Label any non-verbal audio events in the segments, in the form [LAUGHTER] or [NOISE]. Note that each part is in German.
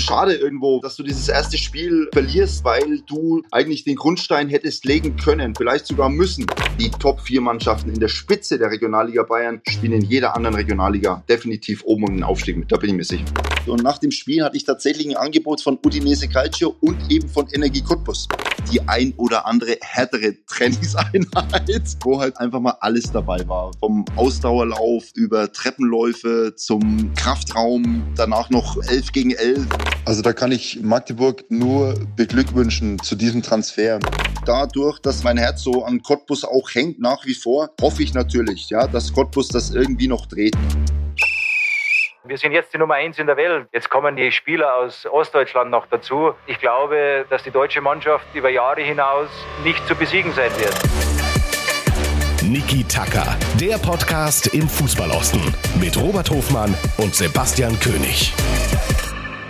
schade irgendwo, dass du dieses erste Spiel verlierst, weil du eigentlich den Grundstein hättest legen können, vielleicht sogar müssen. Die Top 4 Mannschaften in der Spitze der Regionalliga Bayern spielen in jeder anderen Regionalliga definitiv oben um den Aufstieg mit, da bin ich mir sicher. Und nach dem Spiel hatte ich tatsächlich ein Angebot von Udinese Calcio und eben von Energie Cottbus. Die ein oder andere härtere Trainingseinheit, wo halt einfach mal alles dabei war. Vom Ausdauerlauf über Treppenläufe zum Kraftraum, danach noch 11 gegen 11. Also da kann ich Magdeburg nur beglückwünschen zu diesem Transfer. Dadurch, dass mein Herz so an Cottbus auch hängt nach wie vor, hoffe ich natürlich, ja, dass Cottbus das irgendwie noch dreht. Wir sind jetzt die Nummer eins in der Welt. Jetzt kommen die Spieler aus Ostdeutschland noch dazu. Ich glaube, dass die deutsche Mannschaft über Jahre hinaus nicht zu besiegen sein wird. Niki Tacker, der Podcast im Fußballosten mit Robert Hofmann und Sebastian König.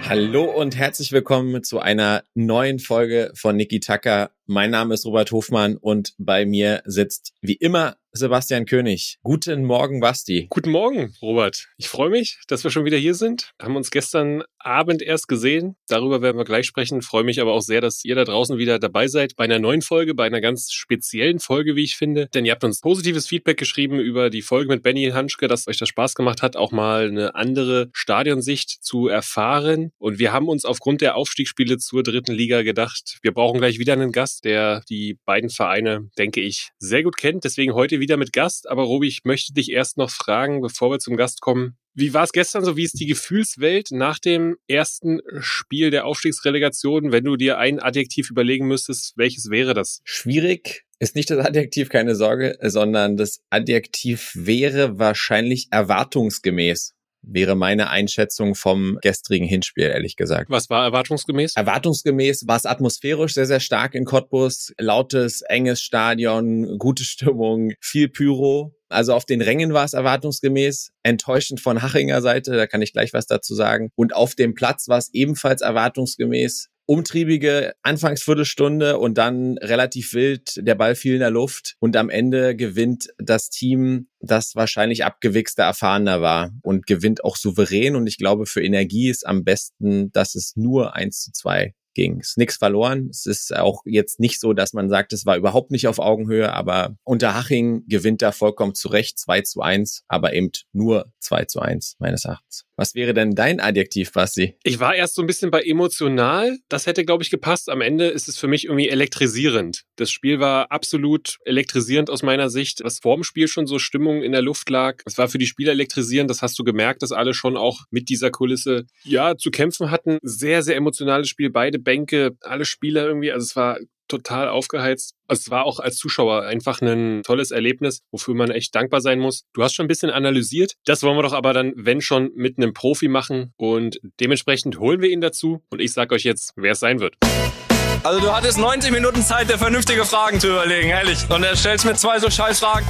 Hallo und herzlich willkommen zu einer neuen Folge von Niki Tacker. Mein Name ist Robert Hofmann und bei mir sitzt wie immer Sebastian König. Guten Morgen, Basti. Guten Morgen, Robert. Ich freue mich, dass wir schon wieder hier sind. Haben uns gestern Abend erst gesehen. Darüber werden wir gleich sprechen. Freue mich aber auch sehr, dass ihr da draußen wieder dabei seid bei einer neuen Folge, bei einer ganz speziellen Folge, wie ich finde. Denn ihr habt uns positives Feedback geschrieben über die Folge mit Benny Hanschke, dass euch das Spaß gemacht hat, auch mal eine andere Stadionsicht zu erfahren. Und wir haben uns aufgrund der Aufstiegsspiele zur dritten Liga gedacht, wir brauchen gleich wieder einen Gast, der die beiden Vereine, denke ich, sehr gut kennt. Deswegen heute wieder mit Gast. Aber Robi, ich möchte dich erst noch fragen, bevor wir zum Gast kommen. Wie war es gestern so? Wie ist die Gefühlswelt nach dem ersten Spiel der Aufstiegsrelegation? Wenn du dir ein Adjektiv überlegen müsstest, welches wäre das? Schwierig ist nicht das Adjektiv, keine Sorge, sondern das Adjektiv wäre wahrscheinlich erwartungsgemäß wäre meine Einschätzung vom gestrigen Hinspiel, ehrlich gesagt. Was war erwartungsgemäß? Erwartungsgemäß war es atmosphärisch sehr, sehr stark in Cottbus. Lautes, enges Stadion, gute Stimmung, viel Pyro. Also auf den Rängen war es erwartungsgemäß, enttäuschend von Hachinger Seite, da kann ich gleich was dazu sagen. Und auf dem Platz war es ebenfalls erwartungsgemäß umtriebige Anfangsviertelstunde und dann relativ wild, der Ball fiel in der Luft und am Ende gewinnt das Team, das wahrscheinlich abgewichster erfahrener war und gewinnt auch souverän und ich glaube für Energie ist am besten, dass es nur eins zu zwei ging. Es ist nichts verloren. Es ist auch jetzt nicht so, dass man sagt, es war überhaupt nicht auf Augenhöhe, aber Unterhaching gewinnt da vollkommen zurecht 2 zu 1, aber eben nur 2 zu 1 meines Erachtens. Was wäre denn dein Adjektiv, Basti? Ich war erst so ein bisschen bei emotional. Das hätte, glaube ich, gepasst. Am Ende ist es für mich irgendwie elektrisierend. Das Spiel war absolut elektrisierend aus meiner Sicht. Was vor dem Spiel schon so Stimmung in der Luft lag. Es war für die Spieler elektrisierend. Das hast du gemerkt, dass alle schon auch mit dieser Kulisse, ja, zu kämpfen hatten. Sehr, sehr emotionales Spiel. Beide Bänke, alle Spieler irgendwie. Also es war total aufgeheizt. Es war auch als Zuschauer einfach ein tolles Erlebnis, wofür man echt dankbar sein muss. Du hast schon ein bisschen analysiert. Das wollen wir doch aber dann, wenn schon, mit einem Profi machen. Und dementsprechend holen wir ihn dazu. Und ich sage euch jetzt, wer es sein wird. Also du hattest 90 Minuten Zeit, dir vernünftige Fragen zu überlegen, ehrlich. Und er stellst mir zwei so scheiß Fragen.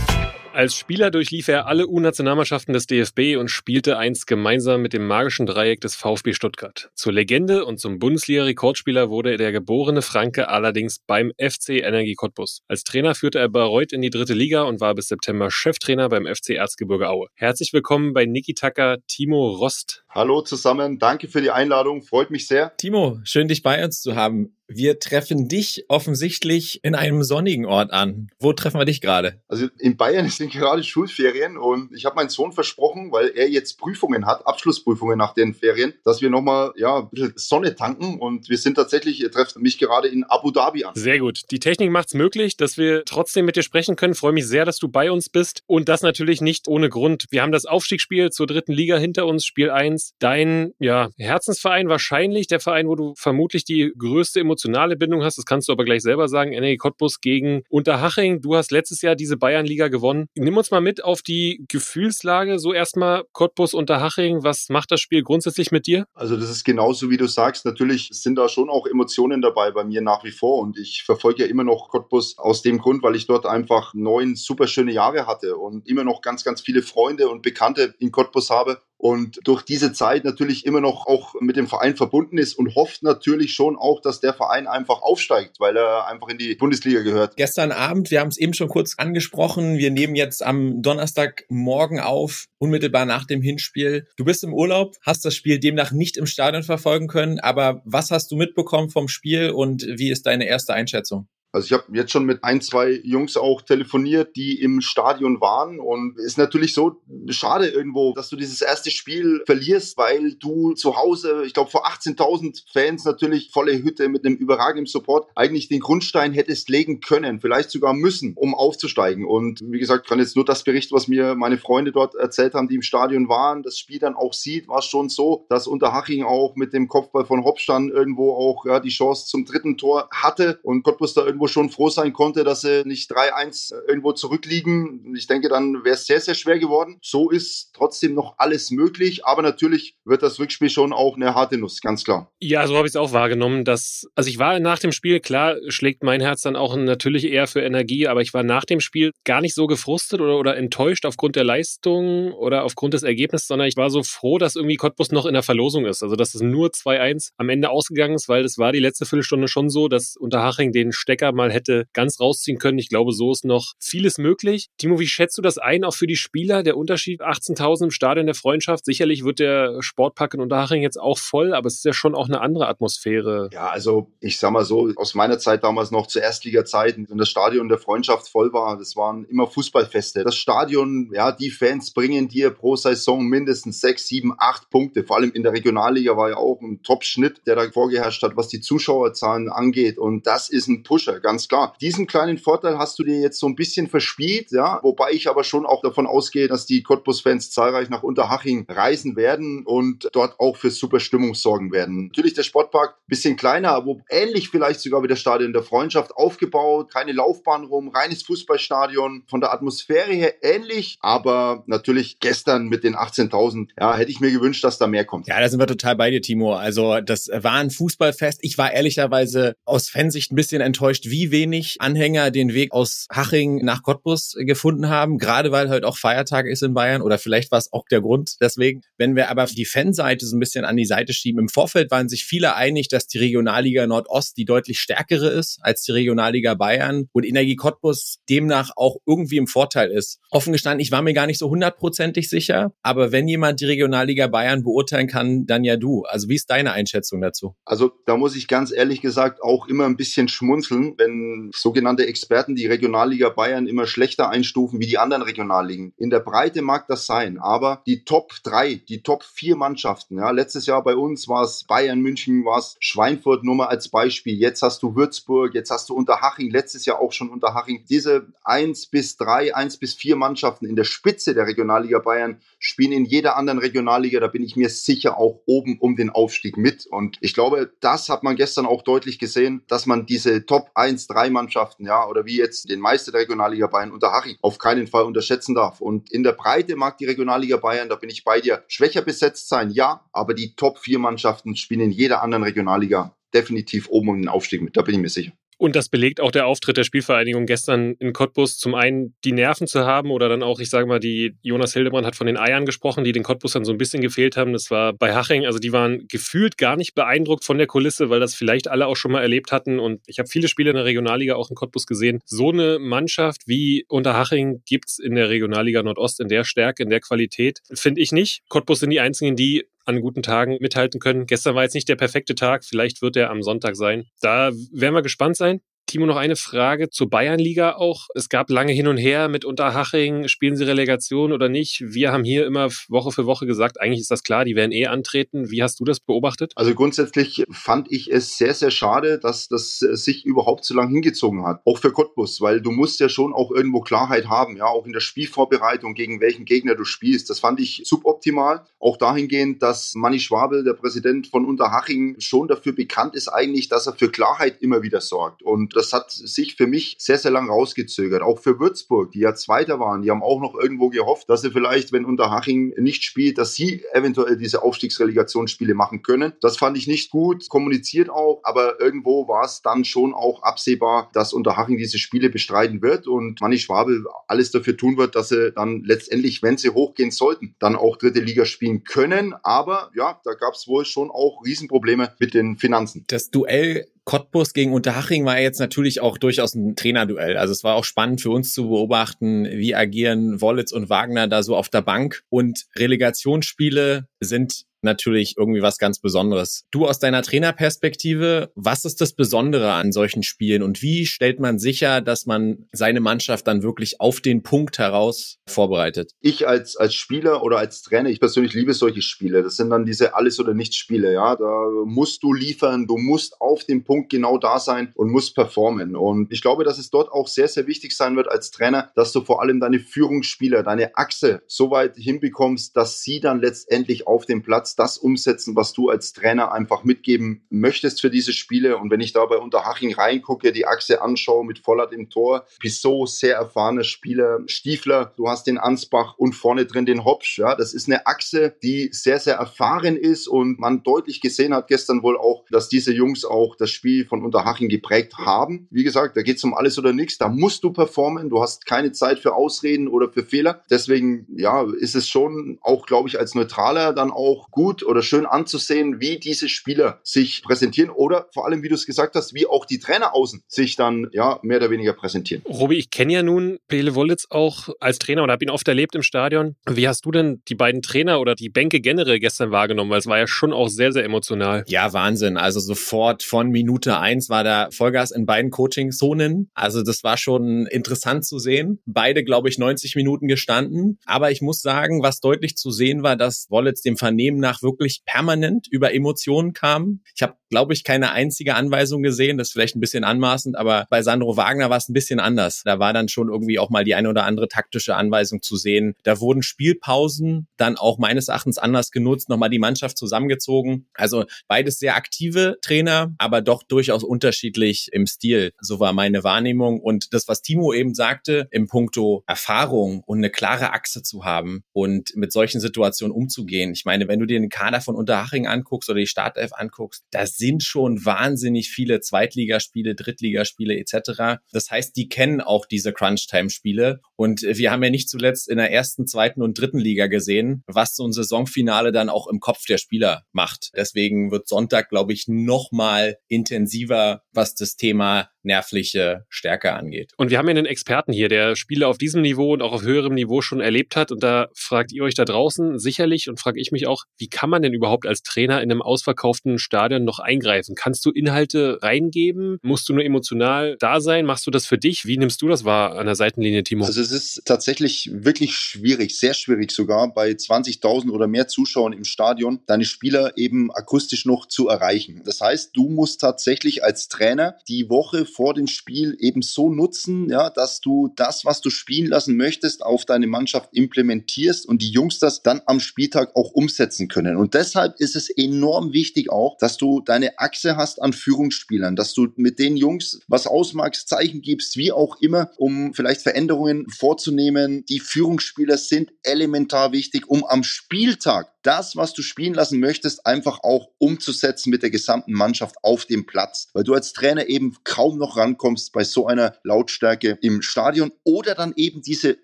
Als Spieler durchlief er alle U-Nationalmannschaften des DFB und spielte einst gemeinsam mit dem magischen Dreieck des VfB Stuttgart. Zur Legende und zum Bundesliga-Rekordspieler wurde der geborene Franke allerdings beim FC Energie Cottbus. Als Trainer führte er Bayreuth in die dritte Liga und war bis September Cheftrainer beim FC Erzgebirge Aue. Herzlich willkommen bei Niki Tacker, Timo Rost. Hallo zusammen, danke für die Einladung, freut mich sehr. Timo, schön dich bei uns zu haben. Wir treffen dich offensichtlich in einem sonnigen Ort an. Wo treffen wir dich gerade? Also in Bayern [LAUGHS] sind gerade Schulferien und ich habe meinen Sohn versprochen, weil er jetzt Prüfungen hat, Abschlussprüfungen nach den Ferien, dass wir nochmal ja, ein bisschen Sonne tanken und wir sind tatsächlich, ihr trefft mich gerade in Abu Dhabi an. Sehr gut. Die Technik macht es möglich, dass wir trotzdem mit dir sprechen können. Freue mich sehr, dass du bei uns bist und das natürlich nicht ohne Grund. Wir haben das Aufstiegsspiel zur dritten Liga hinter uns, Spiel 1. Dein ja, Herzensverein wahrscheinlich, der Verein, wo du vermutlich die größte emotionale Bindung hast, das kannst du aber gleich selber sagen, Energie Cottbus gegen Unterhaching. Du hast letztes Jahr diese Bayernliga gewonnen. Nimm uns mal mit auf die Gefühlslage, so erstmal Cottbus Unterhaching. Was macht das Spiel grundsätzlich mit dir? Also das ist genauso, wie du sagst. Natürlich sind da schon auch Emotionen dabei bei mir nach wie vor und ich verfolge ja immer noch Cottbus aus dem Grund, weil ich dort einfach neun super schöne Jahre hatte und immer noch ganz, ganz viele Freunde und Bekannte in Cottbus habe und durch diese Zeit natürlich immer noch auch mit dem Verein verbunden ist und hofft natürlich schon auch, dass der Verein einfach aufsteigt, weil er einfach in die Bundesliga gehört. Gestern Abend, wir haben es eben schon kurz angesprochen, wir nehmen jetzt am Donnerstagmorgen auf, unmittelbar nach dem Hinspiel. Du bist im Urlaub, hast das Spiel demnach nicht im Stadion verfolgen können, aber was hast du mitbekommen vom Spiel und wie ist deine erste Einschätzung? Also ich habe jetzt schon mit ein, zwei Jungs auch telefoniert, die im Stadion waren und ist natürlich so schade irgendwo, dass du dieses erste Spiel verlierst, weil du zu Hause, ich glaube vor 18.000 Fans natürlich volle Hütte mit einem überragenden Support eigentlich den Grundstein hättest legen können, vielleicht sogar müssen, um aufzusteigen. Und wie gesagt, kann jetzt nur das berichten, was mir meine Freunde dort erzählt haben, die im Stadion waren, das Spiel dann auch sieht, war schon so, dass Unterhaching auch mit dem Kopfball von Hopstein irgendwo auch ja, die Chance zum dritten Tor hatte und Cottbus da irgendwo irgendwo schon froh sein konnte, dass sie nicht 3-1 irgendwo zurückliegen. Ich denke, dann wäre es sehr, sehr schwer geworden. So ist trotzdem noch alles möglich, aber natürlich wird das Rückspiel schon auch eine harte Nuss, ganz klar. Ja, so habe ich es auch wahrgenommen, dass, also ich war nach dem Spiel, klar schlägt mein Herz dann auch natürlich eher für Energie, aber ich war nach dem Spiel gar nicht so gefrustet oder, oder enttäuscht aufgrund der Leistung oder aufgrund des Ergebnisses, sondern ich war so froh, dass irgendwie Cottbus noch in der Verlosung ist. Also, dass es nur 2-1 am Ende ausgegangen ist, weil es war die letzte Viertelstunde schon so, dass Unterhaching den Stecker mal hätte ganz rausziehen können. Ich glaube, so ist noch vieles möglich. Timo, wie schätzt du das ein, auch für die Spieler? Der Unterschied 18.000 im Stadion der Freundschaft. Sicherlich wird der Sportpark in Unterhaching jetzt auch voll, aber es ist ja schon auch eine andere Atmosphäre. Ja, also ich sag mal so, aus meiner Zeit damals noch zu Erstliga-Zeiten, wenn das Stadion der Freundschaft voll war, das waren immer Fußballfeste. Das Stadion, ja, die Fans bringen dir pro Saison mindestens sechs, sieben, acht Punkte. Vor allem in der Regionalliga war ja auch ein Top-Schnitt, der da vorgeherrscht hat, was die Zuschauerzahlen angeht. Und das ist ein Pusher, ganz klar. Diesen kleinen Vorteil hast du dir jetzt so ein bisschen verspielt, ja, wobei ich aber schon auch davon ausgehe, dass die Cottbus-Fans zahlreich nach Unterhaching reisen werden und dort auch für super Stimmung sorgen werden. Natürlich der Sportpark bisschen kleiner, aber ähnlich vielleicht sogar wie das Stadion der Freundschaft aufgebaut, keine Laufbahn rum, reines Fußballstadion, von der Atmosphäre her ähnlich, aber natürlich gestern mit den 18.000, ja, hätte ich mir gewünscht, dass da mehr kommt. Ja, da sind wir total bei dir, Timo. Also das war ein Fußballfest. Ich war ehrlicherweise aus Fansicht ein bisschen enttäuscht, wie wenig Anhänger den Weg aus Haching nach Cottbus gefunden haben, gerade weil halt auch Feiertag ist in Bayern oder vielleicht war es auch der Grund. Deswegen, wenn wir aber die Fanseite so ein bisschen an die Seite schieben, im Vorfeld waren sich viele einig, dass die Regionalliga Nordost die deutlich stärkere ist als die Regionalliga Bayern und Energie Cottbus demnach auch irgendwie im Vorteil ist. Offen gestanden, ich war mir gar nicht so hundertprozentig sicher, aber wenn jemand die Regionalliga Bayern beurteilen kann, dann ja du. Also wie ist deine Einschätzung dazu? Also da muss ich ganz ehrlich gesagt auch immer ein bisschen schmunzeln, wenn sogenannte Experten die Regionalliga Bayern immer schlechter einstufen wie die anderen Regionalligen. In der Breite mag das sein, aber die Top 3, die Top 4 Mannschaften, ja, letztes Jahr bei uns war es Bayern München, war es Schweinfurt nur mal als Beispiel, jetzt hast du Würzburg, jetzt hast du Unterhaching, letztes Jahr auch schon Unterhaching. Diese 1 bis 3, 1 bis 4 Mannschaften in der Spitze der Regionalliga Bayern spielen in jeder anderen Regionalliga, da bin ich mir sicher auch oben um den Aufstieg mit und ich glaube, das hat man gestern auch deutlich gesehen, dass man diese Top 1, 3 Mannschaften, ja, oder wie jetzt den Meister der Regionalliga Bayern unter Harry auf keinen Fall unterschätzen darf. Und in der Breite mag die Regionalliga Bayern, da bin ich bei dir, schwächer besetzt sein, ja, aber die Top 4 Mannschaften spielen in jeder anderen Regionalliga definitiv oben um den Aufstieg mit, da bin ich mir sicher. Und das belegt auch der Auftritt der Spielvereinigung gestern in Cottbus. Zum einen die Nerven zu haben oder dann auch, ich sage mal, die Jonas Hildebrand hat von den Eiern gesprochen, die den Cottbusern so ein bisschen gefehlt haben. Das war bei Haching, also die waren gefühlt gar nicht beeindruckt von der Kulisse, weil das vielleicht alle auch schon mal erlebt hatten. Und ich habe viele Spiele in der Regionalliga auch in Cottbus gesehen. So eine Mannschaft wie unter Haching gibt es in der Regionalliga Nordost in der Stärke, in der Qualität, finde ich nicht. Cottbus sind die einzigen, die an guten Tagen mithalten können. Gestern war jetzt nicht der perfekte Tag, vielleicht wird er am Sonntag sein. Da werden wir gespannt sein. Timo, noch eine Frage zur Bayernliga auch. Es gab lange hin und her mit Unterhaching, spielen sie Relegation oder nicht? Wir haben hier immer Woche für Woche gesagt, eigentlich ist das klar, die werden eh antreten. Wie hast du das beobachtet? Also grundsätzlich fand ich es sehr, sehr schade, dass das sich überhaupt so lange hingezogen hat. Auch für Cottbus, weil du musst ja schon auch irgendwo Klarheit haben, ja, auch in der Spielvorbereitung, gegen welchen Gegner du spielst. Das fand ich suboptimal. Auch dahingehend, dass Manni Schwabel, der Präsident von Unterhaching, schon dafür bekannt ist eigentlich, dass er für Klarheit immer wieder sorgt. Und das hat sich für mich sehr, sehr lang rausgezögert. Auch für Würzburg, die ja Zweiter waren, die haben auch noch irgendwo gehofft, dass sie vielleicht, wenn Unterhaching nicht spielt, dass sie eventuell diese Aufstiegsrelegationsspiele machen können. Das fand ich nicht gut, kommuniziert auch, aber irgendwo war es dann schon auch absehbar, dass Unterhaching diese Spiele bestreiten wird und Manni Schwabel alles dafür tun wird, dass sie dann letztendlich, wenn sie hochgehen sollten, dann auch dritte Liga spielen können. Aber ja, da gab es wohl schon auch Riesenprobleme mit den Finanzen. Das Duell Cottbus gegen Unterhaching war jetzt natürlich auch durchaus ein Trainerduell. Also es war auch spannend für uns zu beobachten, wie agieren Wollitz und Wagner da so auf der Bank. Und Relegationsspiele sind natürlich irgendwie was ganz Besonderes. Du aus deiner Trainerperspektive, was ist das Besondere an solchen Spielen und wie stellt man sicher, dass man seine Mannschaft dann wirklich auf den Punkt heraus vorbereitet? Ich als, als Spieler oder als Trainer, ich persönlich liebe solche Spiele. Das sind dann diese Alles- oder Nichts-Spiele, ja. Da musst du liefern, du musst auf dem Punkt genau da sein und musst performen. Und ich glaube, dass es dort auch sehr, sehr wichtig sein wird als Trainer, dass du vor allem deine Führungsspieler, deine Achse so weit hinbekommst, dass sie dann letztendlich auf dem Platz das umsetzen, was du als Trainer einfach mitgeben möchtest für diese Spiele. Und wenn ich da bei Unterhaching reingucke, die Achse anschaue mit Vollert im Tor, Pissot, sehr erfahrene Spieler, Stiefler, du hast den Ansbach und vorne drin den Hopsch. Ja, das ist eine Achse, die sehr, sehr erfahren ist und man deutlich gesehen hat gestern wohl auch, dass diese Jungs auch das Spiel von Unterhaching geprägt haben. Wie gesagt, da geht es um alles oder nichts. Da musst du performen. Du hast keine Zeit für Ausreden oder für Fehler. Deswegen, ja, ist es schon auch, glaube ich, als Neutraler dann auch gut, gut oder schön anzusehen, wie diese Spieler sich präsentieren oder vor allem, wie du es gesagt hast, wie auch die Trainer außen sich dann ja mehr oder weniger präsentieren. Robi, ich kenne ja nun Pele Wollitz auch als Trainer und habe ihn oft erlebt im Stadion. Wie hast du denn die beiden Trainer oder die Bänke generell gestern wahrgenommen? Weil es war ja schon auch sehr, sehr emotional. Ja, Wahnsinn. Also sofort von Minute eins war da Vollgas in beiden Coaching-Zonen. Also das war schon interessant zu sehen. Beide, glaube ich, 90 Minuten gestanden. Aber ich muss sagen, was deutlich zu sehen war, dass Wollitz dem Vernehmen nach danach wirklich permanent über Emotionen kam. Ich habe, glaube ich, keine einzige Anweisung gesehen. Das ist vielleicht ein bisschen anmaßend, aber bei Sandro Wagner war es ein bisschen anders. Da war dann schon irgendwie auch mal die eine oder andere taktische Anweisung zu sehen. Da wurden Spielpausen dann auch meines Erachtens anders genutzt, nochmal die Mannschaft zusammengezogen. Also beides sehr aktive Trainer, aber doch durchaus unterschiedlich im Stil. So war meine Wahrnehmung. Und das, was Timo eben sagte, im Punkto Erfahrung und eine klare Achse zu haben und mit solchen Situationen umzugehen. Ich meine, wenn du dir den Kader von Unterhaching anguckst oder die Startelf anguckst, da sind schon wahnsinnig viele Zweitligaspiele, Drittligaspiele etc. Das heißt, die kennen auch diese Crunch-Time-Spiele. Und wir haben ja nicht zuletzt in der ersten, zweiten und dritten Liga gesehen, was so ein Saisonfinale dann auch im Kopf der Spieler macht. Deswegen wird Sonntag, glaube ich, noch mal intensiver, was das Thema nervliche Stärke angeht. Und wir haben ja einen Experten hier, der Spiele auf diesem Niveau und auch auf höherem Niveau schon erlebt hat. Und da fragt ihr euch da draußen sicherlich und frage ich mich auch, wie kann man denn überhaupt als Trainer in einem ausverkauften Stadion noch eingreifen? Kannst du Inhalte reingeben? Musst du nur emotional da sein? Machst du das für dich? Wie nimmst du das wahr an der Seitenlinie, Timo? Also es ist tatsächlich wirklich schwierig, sehr schwierig sogar, bei 20.000 oder mehr Zuschauern im Stadion deine Spieler eben akustisch noch zu erreichen. Das heißt, du musst tatsächlich als Trainer die Woche vor dem Spiel eben so nutzen, ja, dass du das, was du spielen lassen möchtest, auf deine Mannschaft implementierst und die Jungs das dann am Spieltag auch umsetzen können. Und deshalb ist es enorm wichtig auch, dass du deine Achse hast an Führungsspielern, dass du mit den Jungs was ausmachst, Zeichen gibst, wie auch immer, um vielleicht Veränderungen vorzunehmen. Die Führungsspieler sind elementar wichtig, um am Spieltag das, was du spielen lassen möchtest, einfach auch umzusetzen mit der gesamten Mannschaft auf dem Platz. Weil du als Trainer eben kaum noch rankommst bei so einer Lautstärke im Stadion oder dann eben diese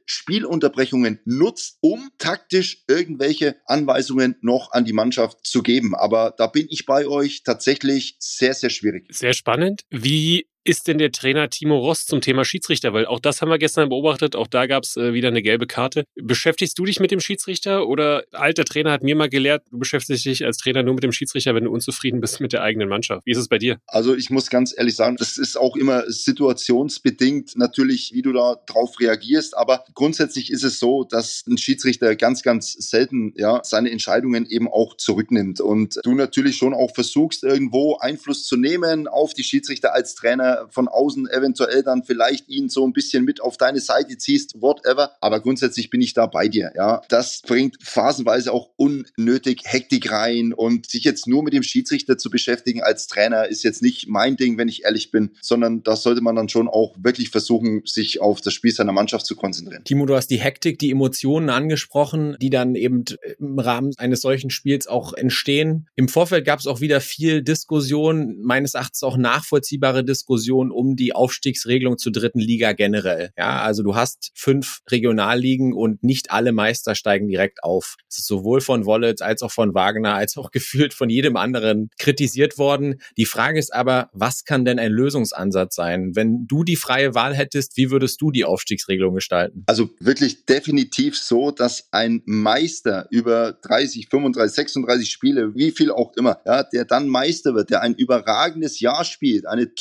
Spielunterbrechungen nutzt, um taktisch irgendwelche Anweisungen noch an die Mannschaft zu geben. Aber da bin ich bei euch tatsächlich sehr, sehr schwierig. Sehr spannend. Wie ist denn der Trainer Timo Ross zum Thema Schiedsrichter? Weil auch das haben wir gestern beobachtet, auch da gab es äh, wieder eine gelbe Karte. Beschäftigst du dich mit dem Schiedsrichter oder alter Trainer hat mir mal gelehrt, du beschäftigst dich als Trainer nur mit dem Schiedsrichter, wenn du unzufrieden bist mit der eigenen Mannschaft. Wie ist es bei dir? Also ich muss ganz ehrlich sagen, das ist auch immer situationsbedingt natürlich, wie du da drauf reagierst, aber grundsätzlich ist es so, dass ein Schiedsrichter ganz, ganz selten ja seine Entscheidungen eben auch zurücknimmt und du natürlich schon auch versuchst, irgendwo Einfluss zu nehmen auf die Schiedsrichter als Trainer Von außen eventuell dann vielleicht ihn so ein bisschen mit auf deine Seite ziehst, whatever. Aber grundsätzlich bin ich da bei dir. Ja, das bringt phasenweise auch unnötig Hektik rein und sich jetzt nur mit dem Schiedsrichter zu beschäftigen als Trainer ist jetzt nicht mein Ding, wenn ich ehrlich bin, sondern da sollte man dann schon auch wirklich versuchen, sich auf das Spiel seiner Mannschaft zu konzentrieren. Timo, du hast die Hektik, die Emotionen angesprochen, die dann eben im Rahmen eines solchen Spiels auch entstehen. Im Vorfeld gab es auch wieder viel Diskussion, meines Erachtens auch nachvollziehbare Diskussion um die Aufstiegsregelung zur dritten Liga generell. Ja, also du hast fünf Regionalligen und nicht alle Meister steigen direkt auf. Das ist sowohl von Wollitz als auch von Wagner als auch [LAUGHS] gefühlt von jedem anderen kritisiert worden. Die Frage ist aber, was kann denn ein Lösungsansatz sein? Wenn du die freie Wahl hättest, wie würdest du die Aufstiegsregelung gestalten? Also wirklich definitiv so, dass ein Meister über 30, 35, 36 Spiele, wie viel auch immer, ja, der dann Meister wird, der ein überragendes Jahr spielt, eine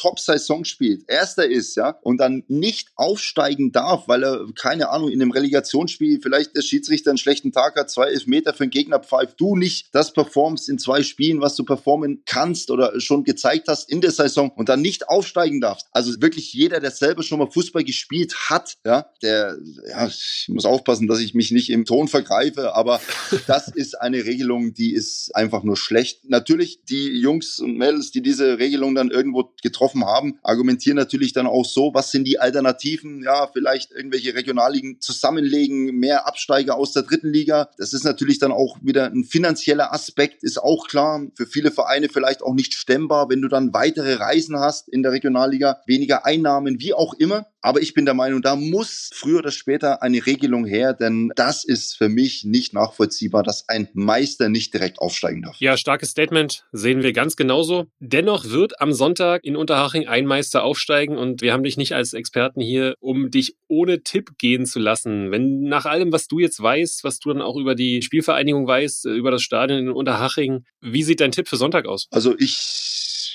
Top-Saison spielt, erster ist, ja, und dann nicht aufsteigen darf, weil er, keine Ahnung, in einem Relegationsspiel vielleicht der Schiedsrichter einen schlechten Tag hat, zwei Elfmeter für den Gegner pfeift, du nicht das performst in zwei Spielen, was du performen kannst oder schon gezeigt hast in der Saison und dann nicht aufsteigen darfst. Also wirklich jeder, der selber schon mal Fußball gespielt hat, ja, der, ja, ich muss aufpassen, dass ich mich nicht im Ton vergreife, aber [LAUGHS] das ist eine Regelung, die ist einfach nur schlecht. Natürlich, die Jungs und Mädels, die diese Regelung dann irgendwo getroffen haben, argumentieren natürlich dann auch so, was sind die Alternativen? Ja, vielleicht irgendwelche Regionalligen zusammenlegen, mehr Absteiger aus der dritten Liga. Das ist natürlich dann auch wieder ein finanzieller Aspekt, ist auch klar. Für viele Vereine vielleicht auch nicht stemmbar, wenn du dann weitere Reisen hast in der Regionalliga, weniger Einnahmen, wie auch immer. Aber ich bin der Meinung, da muss früher oder später eine Regelung her, denn das ist für mich nicht nachvollziehbar, dass ein Meister nicht direkt aufsteigen darf. Ja, starkes Statement, sehen wir ganz genauso. Dennoch wird am Sonntag in Unterhaching ein Meister aufsteigen und wir haben dich nicht als Experten hier, um dich ohne Tipp gehen zu lassen. Wenn nach allem, was du jetzt weißt, was du dann auch über die Spielvereinigung weißt, über das Stadion in Unterhaching, wie sieht dein Tipp für Sonntag aus? Also ich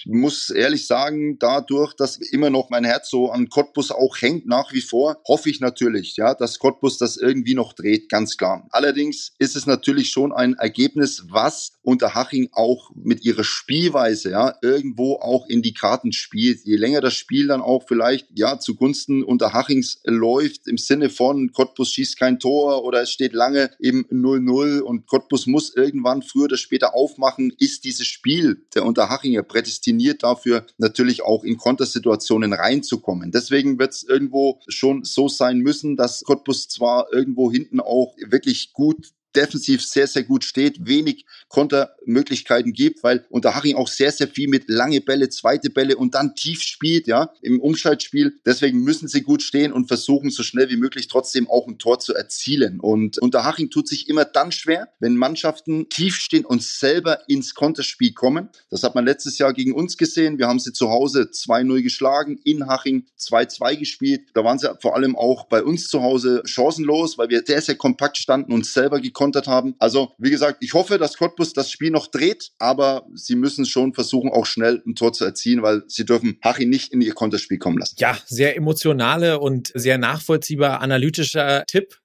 muss ehrlich sagen, dadurch, dass immer noch mein Herz so an Cottbus auch hängt nach wie vor, hoffe ich natürlich, ja, dass Cottbus das irgendwie noch dreht, ganz klar. Allerdings ist es natürlich schon ein Ergebnis, was Unterhaching auch mit ihrer Spielweise, ja, irgendwo auch in die Karten spielt. Je länger das Spiel dann auch vielleicht, ja, zugunsten Unterhachings läuft, im Sinne von Cottbus schießt kein Tor oder es steht lange im 0-0 und Cottbus muss irgendwann früher oder später aufmachen, ist dieses Spiel der Unterhachinger prädestiniert prädestiniert dafür, natürlich auch in Kontersituationen reinzukommen. Deswegen wird es irgendwo schon so sein müssen, dass Cottbus zwar irgendwo hinten auch wirklich gut defensiv sehr, sehr gut steht, wenig Kontermöglichkeiten gibt, weil Unterhaching auch sehr, sehr viel mit lange Bälle, zweite Bälle und dann tief spielt, ja, im Umschaltspiel. Deswegen müssen sie gut stehen und versuchen, so schnell wie möglich trotzdem auch ein Tor zu erzielen. Und Unterhaching tut sich immer dann schwer, wenn Mannschaften tief stehen und selber ins Konterspiel kommen. Das hat man letztes Jahr gegen uns gesehen. Wir haben sie zu Hause 2-0 geschlagen, in Haching 2-2 gespielt. Da waren sie vor allem auch bei uns zu Hause chancenlos, weil wir sehr, sehr kompakt standen und selber gekommen gekontert haben. Also, wie gesagt, ich hoffe, dass Cottbus das Spiel noch dreht, aber sie müssen schon versuchen, auch schnell ein Tor zu erzielen, weil sie dürfen Hachi nicht in ihr Konterspiel kommen lassen. Ja, sehr emotionale und sehr nachvollziehbar analytischer Tipp.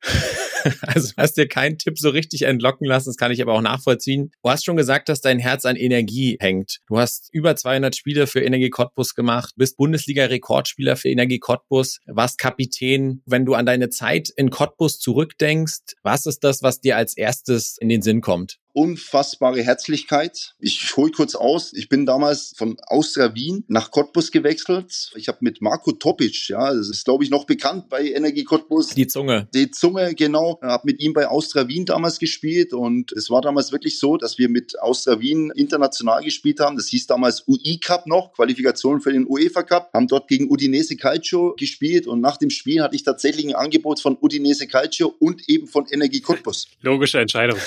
[LAUGHS] Also hast dir keinen Tipp so richtig entlocken lassen, das kann ich aber auch nachvollziehen. Du hast schon gesagt, dass dein Herz an Energie hängt. Du hast über 200 Spiele für Energie Cottbus gemacht, bist Bundesliga-Rekordspieler für Energie Cottbus, warst Kapitän. Wenn du an deine Zeit in Cottbus zurückdenkst, was ist das, was dir als erstes in den Sinn kommt? Unfassbare Herzlichkeit. Ich hole kurz aus. Ich bin damals von Austria Wien nach Cottbus gewechselt. Ich habe mit Marco Topic, ja, das ist glaube ich noch bekannt bei Energie Cottbus. Die Zunge. Die Zunge, genau. Habe mit ihm bei Austria Wien damals gespielt und es war damals wirklich so, dass wir mit Austria Wien international gespielt haben. Das hieß damals UI Cup noch, Qualifikation für den UEFA Cup. Haben dort gegen Udinese Calcio gespielt und nach dem Spiel hatte ich tatsächlich ein Angebot von Udinese Calcio und eben von Energie Cottbus. Logische Entscheidung.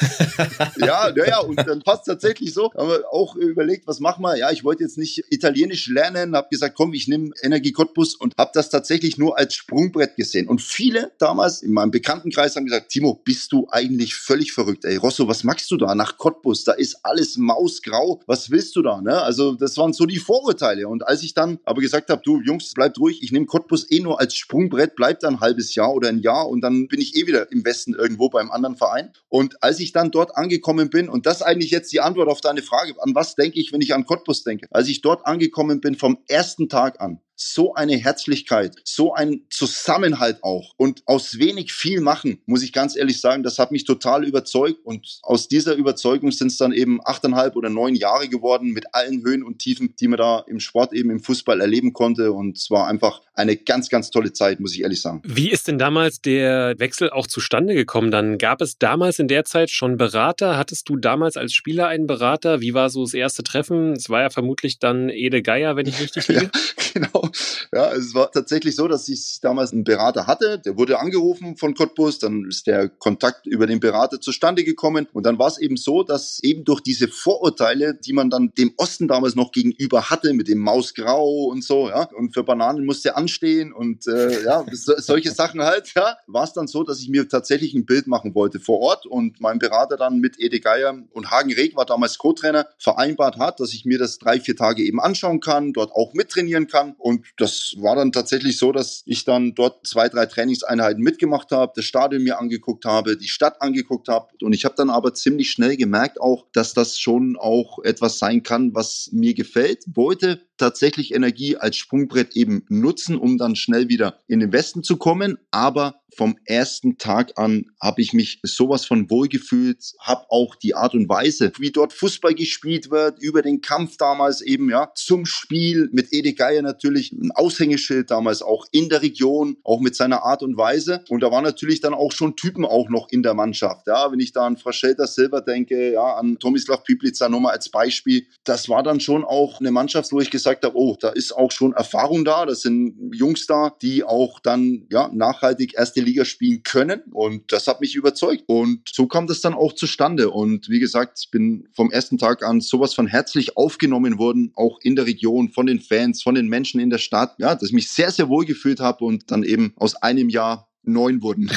ja, ja, und dann passt tatsächlich so. Haben wir auch überlegt, was machen wir? Ja, ich wollte jetzt nicht Italienisch lernen, habe gesagt, komm, ich nehme Energie Cottbus und habe das tatsächlich nur als Sprungbrett gesehen. Und viele damals in meinem Bekanntenkreis haben gesagt, Timo, bist du eigentlich völlig verrückt? Ey, Rosso, was machst du da nach Cottbus? Da ist alles mausgrau. Was willst du da? Ne? Also das waren so die Vorurteile. Und als ich dann aber gesagt habe, du Jungs, bleibt ruhig, ich nehme Cottbus eh nur als Sprungbrett, bleibt dann ein halbes Jahr oder ein Jahr und dann bin ich eh wieder im Westen irgendwo beim anderen Verein. Und als ich dann dort angekommen bin, und das ist eigentlich jetzt die Antwort auf deine Frage, an was denke ich, wenn ich an Cottbus denke? Als ich dort angekommen bin, vom ersten Tag an, so eine Herzlichkeit, so ein Zusammenhalt auch und aus wenig viel machen, muss ich ganz ehrlich sagen, das hat mich total überzeugt und aus dieser Überzeugung sind es dann eben achteinhalb oder neun Jahre geworden mit allen Höhen und Tiefen, die man da im Sport eben im Fußball erleben konnte und es war einfach eine ganz, ganz tolle Zeit, muss ich ehrlich sagen. Wie ist denn damals der Wechsel auch zustande gekommen? Dann gab es damals in der Zeit schon Berater. Hattest du damals als Spieler einen Berater? Wie war so das erste Treffen? Es war ja vermutlich dann Ede Geier, wenn ich [LAUGHS] richtig liege. Ja, [LAUGHS] genau. [LAUGHS] Ja, es war tatsächlich so, dass ich damals einen Berater hatte. Der wurde angerufen von Cottbus. Dann ist der Kontakt über den Berater zustande gekommen. Und dann war es eben so, dass eben durch diese Vorurteile, die man dann dem Osten damals noch gegenüber hatte, mit dem Mausgrau und so, ja, und für Bananen musste anstehen und äh, ja, [LAUGHS] so, solche Sachen halt, ja, war es dann so, dass ich mir tatsächlich ein Bild machen wollte vor Ort und mein Berater dann mit Ede Geier und Hagen Reg war damals Co-Trainer, vereinbart hat, dass ich mir das drei, vier Tage eben anschauen kann, dort auch mittrainieren kann. Und das war dann tatsächlich so, dass ich dann dort zwei, drei Trainingseinheiten mitgemacht habe, das Stadion mir angeguckt habe, die Stadt angeguckt habe. Und ich habe dann aber ziemlich schnell gemerkt auch, dass das schon auch etwas sein kann, was mir gefällt. Wollte tatsächlich Energie als Sprungbrett eben nutzen, um dann schnell wieder in den Westen zu kommen. Aber vom ersten Tag an habe ich mich sowas von wohl gefühlt, habe auch die Art und Weise, wie dort Fußball gespielt wird, über den Kampf damals eben, ja, zum Spiel mit Ede Geier natürlich ein Aushängeschild damals auch in der Region, auch mit seiner Art und Weise. Und da waren natürlich dann auch schon Typen auch noch in der Mannschaft, ja, wenn ich da an Fraschelter Silber denke, ja, an Tomislav Piplica nochmal als Beispiel, das war dann schon auch eine Mannschaft, wo ich gesagt habe, oh, da ist auch schon Erfahrung da, das sind Jungs da, die auch dann, ja, nachhaltig erste erste Liga spielen können. Und das hat mich überzeugt. Und so kam das dann auch zustande. Und wie gesagt, ich bin vom ersten Tag an sowas von herzlich aufgenommen worden, auch in der Region, von den Fans, von den Menschen in der Stadt. Ja, dass ich mich sehr, sehr wohl gefühlt habe und dann eben aus einem Jahr neun wurden.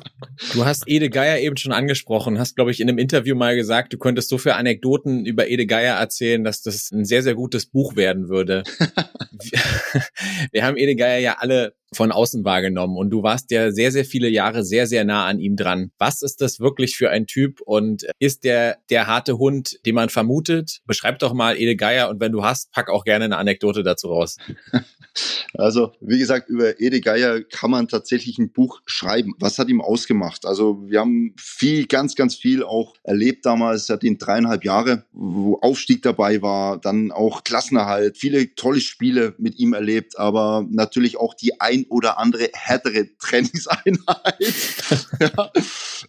[LAUGHS] du hast Ede Geier eben schon angesprochen, hast, glaube ich, in einem Interview mal gesagt, du könntest so viele Anekdoten über Ede Geier erzählen, dass das ein sehr, sehr gutes Buch werden würde. [LAUGHS] [LAUGHS] Wir haben Ede Geier ja alle von außen wahrgenommen und du warst ja sehr, sehr viele Jahre sehr, sehr nah an ihm dran. Was ist das wirklich für ein Typ und ist der der harte Hund, den man vermutet? Beschreib doch mal Ede Geier und wenn du hast, pack auch gerne eine Anekdote dazu raus. [LAUGHS] Also, wie gesagt, über Ede Geier kann man tatsächlich ein Buch schreiben. Was hat ihm ausgemacht? Also, wir haben viel, ganz, ganz viel auch erlebt damals. Er hat ihn dreieinhalb Jahre, wo Aufstieg dabei war, dann auch Klassenerhalt, viele tolle Spiele mit ihm erlebt, aber natürlich auch die ein oder andere härtere Trainingseinheit, [LAUGHS] ja,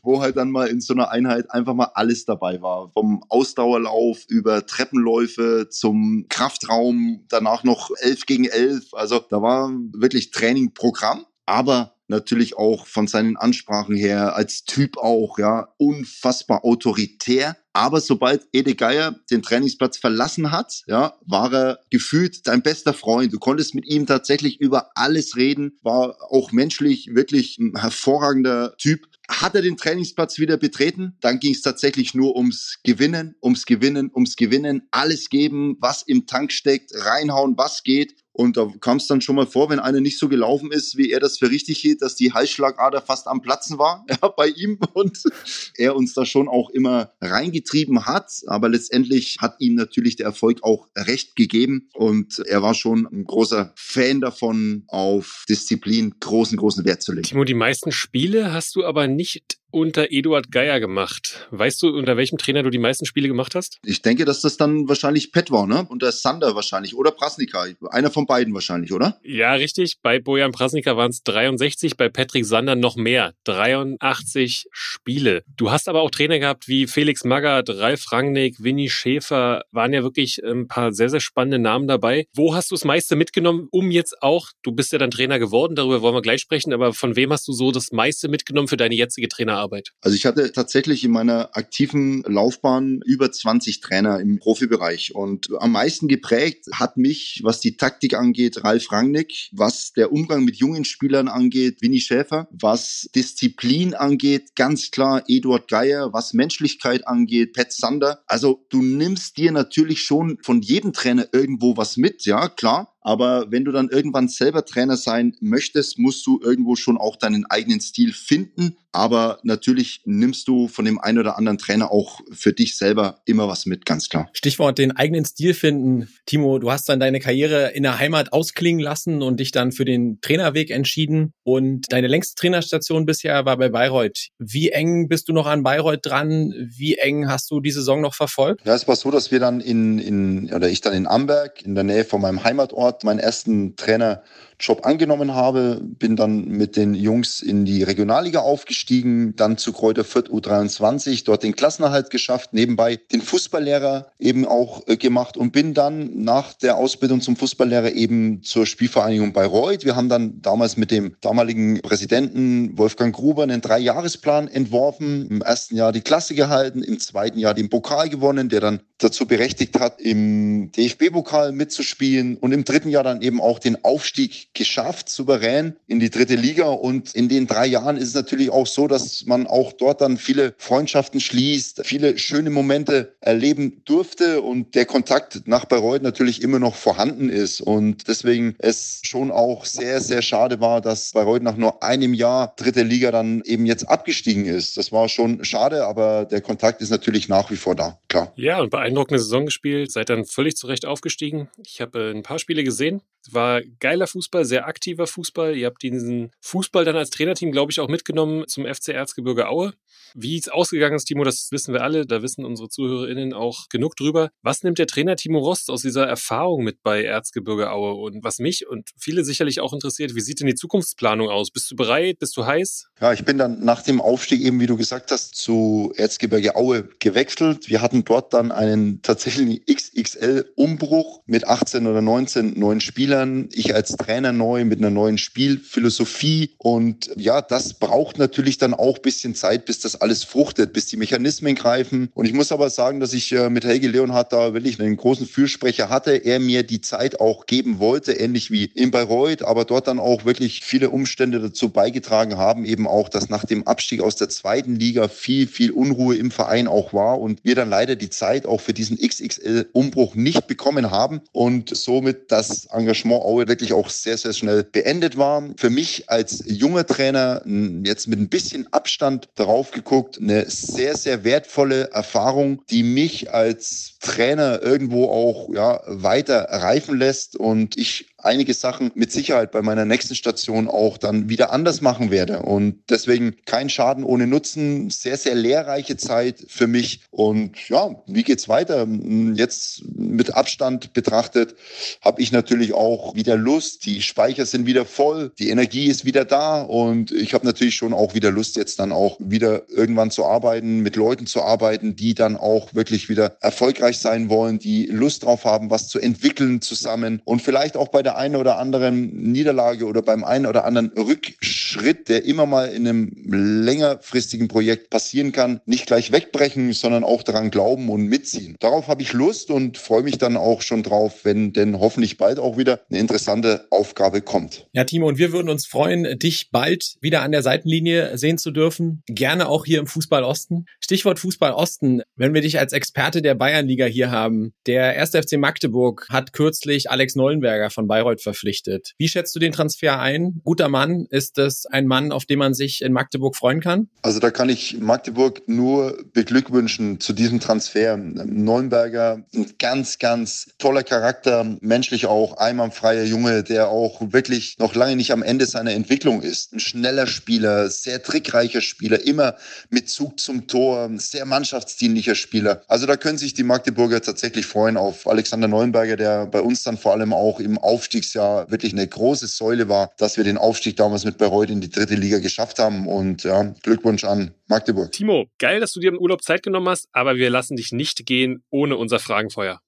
wo halt dann mal in so einer Einheit einfach mal alles dabei war. Vom Ausdauerlauf über Treppenläufe zum Kraftraum, danach noch elf gegen elf. Also da war wirklich Trainingprogramm, aber natürlich auch von seinen Ansprachen her als Typ auch, ja, unfassbar autoritär. Aber sobald Ede Geier den Trainingsplatz verlassen hat, ja, war er gefühlt dein bester Freund. Du konntest mit ihm tatsächlich über alles reden, war auch menschlich wirklich ein hervorragender Typ. Hat er den Trainingsplatz wieder betreten, dann ging es tatsächlich nur ums Gewinnen, ums Gewinnen, ums Gewinnen, alles geben, was im Tank steckt, reinhauen, was geht. Und da kam es dann schon mal vor, wenn einer nicht so gelaufen ist, wie er das für richtig hielt, dass die Halsschlagader fast am Platzen war [LAUGHS] ja, bei ihm und [LAUGHS] er uns da schon auch immer reingetrieben hat. Aber letztendlich hat ihm natürlich der Erfolg auch recht gegeben und er war schon ein großer Fan davon, auf Disziplin großen, großen Wert zu legen. Timo, die meisten Spiele hast du aber nicht unter Eduard Geier gemacht. Weißt du, unter welchem Trainer du die meisten Spiele gemacht hast? Ich denke, dass das dann wahrscheinlich Pet war, ne? Unter Sander wahrscheinlich oder Prasnika. Einer von beiden wahrscheinlich, oder? Ja, richtig. Bei Bojan Prasnika waren es 63, bei Patrick Sander noch mehr. 83 Spiele. Du hast aber auch Trainer gehabt wie Felix Magath, Ralf Rangnick, Winnie Schäfer. Waren ja wirklich ein paar sehr, sehr spannende Namen dabei. Wo hast du das meiste mitgenommen, um jetzt auch, du bist ja dann Trainer geworden, darüber wollen wir gleich sprechen, aber von wem hast du so das meiste mitgenommen für deine jetzige Trainer Arbeit? Also ich hatte tatsächlich in meiner aktiven Laufbahn über 20 Trainer im Profibereich und am meisten geprägt hat mich, was die Taktik angeht, Ralf Rangnick, was der Umgang mit jungen Spielern angeht, Winnie Schäfer, was Disziplin angeht, ganz klar Eduard Geier, was Menschlichkeit angeht, Pat Sander. Also du nimmst dir natürlich schon von jedem Trainer irgendwo was mit, ja klar, Aber wenn du dann irgendwann selber Trainer sein möchtest, musst du irgendwo schon auch deinen eigenen Stil finden. Aber natürlich nimmst du von dem einen oder anderen Trainer auch für dich selber immer was mit, ganz klar. Stichwort den eigenen Stil finden. Timo, du hast dann deine Karriere in der Heimat ausklingen lassen und dich dann für den Trainerweg entschieden. Und deine längste Trainerstation bisher war bei Bayreuth. Wie eng bist du noch an Bayreuth dran? Wie eng hast du die Saison noch verfolgt? Ja, es war so, dass wir dann in, in oder ich dann in Amberg, in der Nähe von meinem Heimatort, meinen ersten Trainer Job angenommen habe, bin dann mit den Jungs in die Regionalliga aufgestiegen, dann zu Kräuter Fürth U23, dort den Klassenerhalt geschafft, nebenbei den Fußballlehrer eben auch äh, gemacht und bin dann nach der Ausbildung zum Fußballlehrer eben zur Spielvereinigung Bayreuth. Wir haben dann damals mit dem damaligen Präsidenten Wolfgang Gruber einen Dreijahresplan entworfen, im ersten Jahr die Klasse gehalten, im zweiten Jahr den Pokal gewonnen, der dann dazu berechtigt hat, im DFB-Pokal mitzuspielen und im dritten Jahr dann eben auch den Aufstieg geschafft, souverän in die dritte Liga. Und in den drei Jahren ist es natürlich auch so, dass man auch dort dann viele Freundschaften schließt, viele schöne Momente erleben durfte und der Kontakt nach Bayreuth natürlich immer noch vorhanden ist. Und deswegen es schon auch sehr, sehr schade war, dass Bayreuth nach nur einem Jahr dritte Liga dann eben jetzt abgestiegen ist. Das war schon schade, aber der Kontakt ist natürlich nach wie vor da, klar. Ja, und beeindruckende Saison gespielt, seid dann völlig zurecht aufgestiegen. Ich habe äh, ein paar Spiele gesehen, war geiler Fußball, sehr aktiver Fußball. Ihr habt diesen Fußball dann als Trainerteam, glaube ich, auch mitgenommen zum FC Erzgebirge Aue. Wie es ausgegangen ist, Timo, das wissen wir alle, da wissen unsere ZuhörerInnen auch genug drüber. Was nimmt der Trainer Timo Rost aus dieser Erfahrung mit bei Erzgebirge Aue? Und was mich und viele sicherlich auch interessiert, wie sieht denn die Zukunftsplanung aus? Bist du bereit? Bist du heiß? Ja, ich bin dann nach dem Aufstieg eben, wie du gesagt hast, zu Erzgebirge Aue gewechselt. Wir hatten dort dann einen tatsächlichen XXL-Umbruch mit 18 oder 19 neuen Spielern. Ich als Trainer neu mit einer neuen Spielphilosophie. Und ja, das braucht natürlich dann auch ein bisschen Zeit, bis das alles fruchtet, bis die Mechanismen greifen. Und ich muss aber sagen, dass ich äh, mit Helge Leonhardt da wirklich einen großen Fürsprecher hatte. Er mir die Zeit auch geben wollte, ähnlich wie in Bayreuth, aber dort dann auch wirklich viele Umstände dazu beigetragen haben, eben auch, dass nach dem Abstieg aus der zweiten Liga viel, viel Unruhe im Verein auch war und wir dann leider die Zeit auch für diesen XXL-Umbruch nicht bekommen haben und somit das Engagement Aue wirklich auch sehr, sehr schnell beendet war. Für mich als junger Trainer jetzt mit ein bisschen Abstand darauf geguckt. Eine sehr, sehr wertvolle Erfahrung, die mich als Trainer irgendwo auch ja, weiter reifen lässt und ich einige Sachen mit Sicherheit bei meiner nächsten Station auch dann wieder anders machen werde. Und deswegen kein Schaden ohne Nutzen, sehr, sehr lehrreiche Zeit für mich. Und ja, wie geht's weiter? Jetzt mit Abstand betrachtet habe ich natürlich auch wieder Lust. Die Speicher sind wieder voll, die Energie ist wieder da und ich habe natürlich schon auch wieder Lust, jetzt dann auch wieder irgendwann zu arbeiten, mit Leuten zu arbeiten, die dann auch wirklich wieder erfolgreich sein wollen, die Lust drauf haben, was zu entwickeln zusammen und vielleicht auch bei der der einen oder anderen Niederlage oder beim einen oder anderen Rückschritt, der immer mal in einem längerfristigen Projekt passieren kann, nicht gleich wegbrechen, sondern auch daran glauben und mitziehen. Darauf habe ich Lust und freue mich dann auch schon drauf, wenn denn hoffentlich bald auch wieder eine interessante Aufgabe kommt. Ja, Timo, und wir würden uns freuen, dich bald wieder an der Seitenlinie sehen zu dürfen. Gerne auch hier im Fußball Osten. Stichwort Fußball Osten. Wenn wir dich als Experte der Bayernliga hier haben, der 1. FC Magdeburg hat kürzlich Alex Nollenberger von Bayern Bayreuth verpflichtet. Wie schätzt du den Transfer ein? Guter Mann, ist das ein Mann, auf den man sich in Magdeburg freuen kann? Also da kann ich Magdeburg nur beglückwünschen zu diesem Transfer. Neuenberger, ein ganz, ganz toller Charakter, menschlich auch einwandfreier Junge, der auch wirklich noch lange nicht am Ende seiner Entwicklung ist. Ein schneller Spieler, sehr trickreicher Spieler, immer mit Zug zum Tor, sehr mannschaftsdienlicher Spieler. Also da können sich die Magdeburger tatsächlich freuen auf Alexander Neuenberger, der bei uns dann vor allem auch im Aufstieg Aufstiegsjahr wirklich eine große Säule war, dass wir den Aufstieg damals mit Bayreuth in die dritte Liga geschafft haben. Und ja, Glückwunsch an Magdeburg. Timo, geil, dass du dir im Urlaub Zeit genommen hast, aber wir lassen dich nicht gehen ohne unser Fragenfeuer.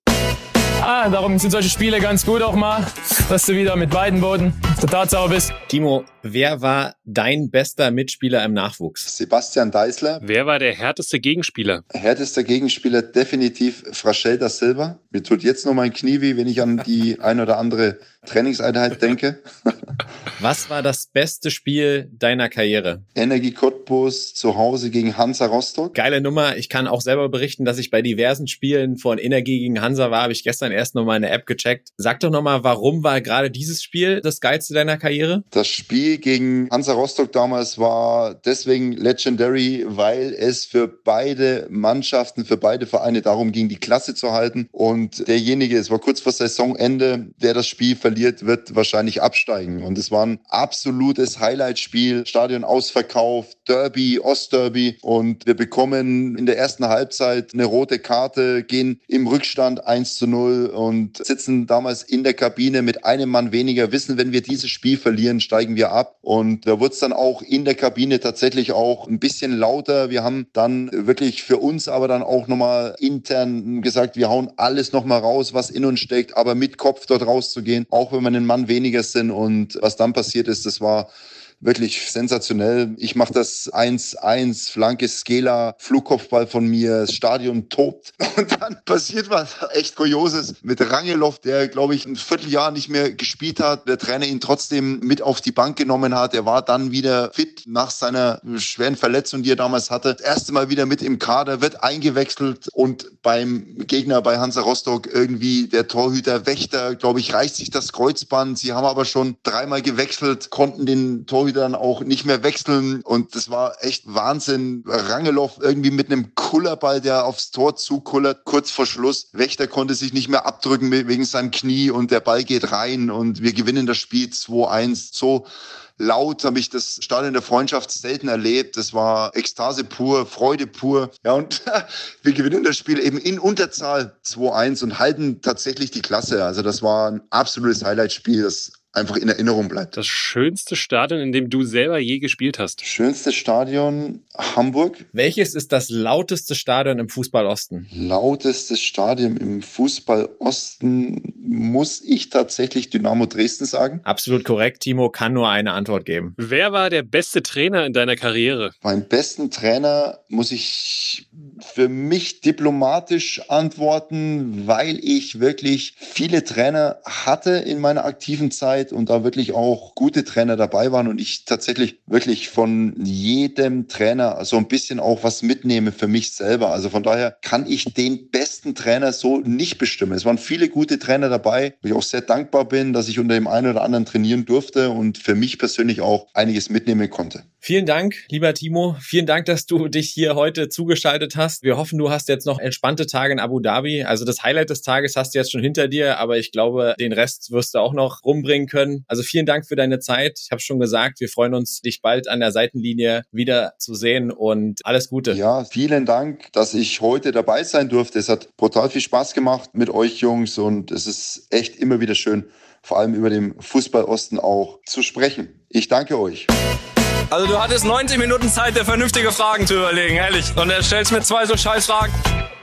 Ah, darum sind solche Spiele ganz gut auch mal, dass du wieder mit beiden Boden auf der Tatsache bist. Timo, wer war dein bester Mitspieler im Nachwuchs? Sebastian Deisler. Wer war der härteste Gegenspieler? Härtester Gegenspieler definitiv Fraschel da Silva. Mir tut jetzt noch mein Knie weh, wenn ich an die ein oder andere Trainingseinheit denke. Was war das beste Spiel deiner Karriere? Energie Cottbus zu Hause gegen Hansa Rostock. Geile Nummer. Ich kann auch selber berichten, dass ich bei diversen Spielen von Energie gegen Hansa war. Habe ich gestern erst nochmal eine App gecheckt. Sag doch nochmal, warum war gerade dieses Spiel das geilste deiner Karriere? Das Spiel gegen Hansa Rostock damals war deswegen legendary, weil es für beide Mannschaften, für beide Vereine darum ging, die Klasse zu halten. Und derjenige, es war kurz vor Saisonende, der das Spiel verliert, wird wahrscheinlich absteigen. Und es war ein absolutes Highlight-Spiel, Stadion ausverkauft, Derby, Ostderby. Und wir bekommen in der ersten Halbzeit eine rote Karte, gehen im Rückstand 1 zu 0 und sitzen damals in der Kabine mit einem Mann weniger, wissen, wenn wir dieses Spiel verlieren, steigen wir ab. Und da wurde es dann auch in der Kabine tatsächlich auch ein bisschen lauter. Wir haben dann wirklich für uns aber dann auch nochmal intern gesagt, wir hauen alles nochmal raus, was in uns steckt, aber mit Kopf dort rauszugehen, auch wenn wir einen Mann weniger sind. Und was dann passiert ist, das war wirklich sensationell. Ich mache das 1-1, Flanke Skela, Flugkopfball von mir, das Stadion tobt. [LAUGHS] Und dann passiert was echt Kurioses mit Rangelow, der, glaube ich, ein Vierteljahr nicht mehr gespielt hat. Der Trainer ihn trotzdem mit auf die Bank genommen hat. Er war dann wieder fit nach seiner schweren Verletzung, die er damals hatte. Das erste Mal wieder mit im Kader, wird eingewechselt und beim Gegner bei Hansa Rostock irgendwie der Torhüter Wächter, glaube ich, reißt sich das Kreuzband. Sie haben aber schon dreimal gewechselt, konnten den Torhüter dann auch nicht mehr wechseln und das war echt Wahnsinn. Rangelow irgendwie mit einem Kullerball, der aufs Tor zukullert, kurz vor Schluss. Wächter konnte sich nicht mehr abdrücken wegen seinem Knie und der Ball geht rein und wir gewinnen das Spiel 2-1. So laut habe ich das Stadion der Freundschaft selten erlebt. Das war Ekstase pur, Freude pur. Ja, und [LAUGHS] wir gewinnen das Spiel eben in Unterzahl 2-1 und halten tatsächlich die Klasse. Also das war ein absolutes Highlight-Spiel. Das einfach in Erinnerung bleibt. Das schönste Stadion, in dem du selber je gespielt hast. Schönste Stadion Hamburg. Welches ist das lauteste Stadion im Fußball Osten? Lautestes Stadion im Fußball Osten muss ich tatsächlich Dynamo Dresden sagen. Absolut korrekt. Timo kann nur eine Antwort geben. Wer war der beste Trainer in deiner Karriere? Beim besten Trainer muss ich für mich diplomatisch antworten, weil ich wirklich viele Trainer hatte in meiner aktiven Zeit und da wirklich auch gute Trainer dabei waren und ich tatsächlich wirklich von jedem Trainer so ein bisschen auch was mitnehme für mich selber. Also von daher kann ich den besten Trainer so nicht bestimmen. Es waren viele gute Trainer dabei, wo ich auch sehr dankbar bin, dass ich unter dem einen oder anderen trainieren durfte und für mich persönlich auch einiges mitnehmen konnte. Vielen Dank, lieber Timo. Vielen Dank, dass du dich hier heute zugeschaltet hast. Wir hoffen, du hast jetzt noch entspannte Tage in Abu Dhabi. Also das Highlight des Tages hast du jetzt schon hinter dir, aber ich glaube, den Rest wirst du auch noch rumbringen können. Also vielen Dank für deine Zeit. Ich habe schon gesagt, wir freuen uns, dich bald an der Seitenlinie wieder zu sehen und alles Gute. Ja, vielen Dank, dass ich heute dabei sein durfte. Es hat brutal viel Spaß gemacht mit euch Jungs und es ist echt immer wieder schön, vor allem über den Fußball Osten auch zu sprechen. Ich danke euch. Also du hattest 90 Minuten Zeit, dir vernünftige Fragen zu überlegen, ehrlich. Und er stellst mir zwei so scheiß Fragen.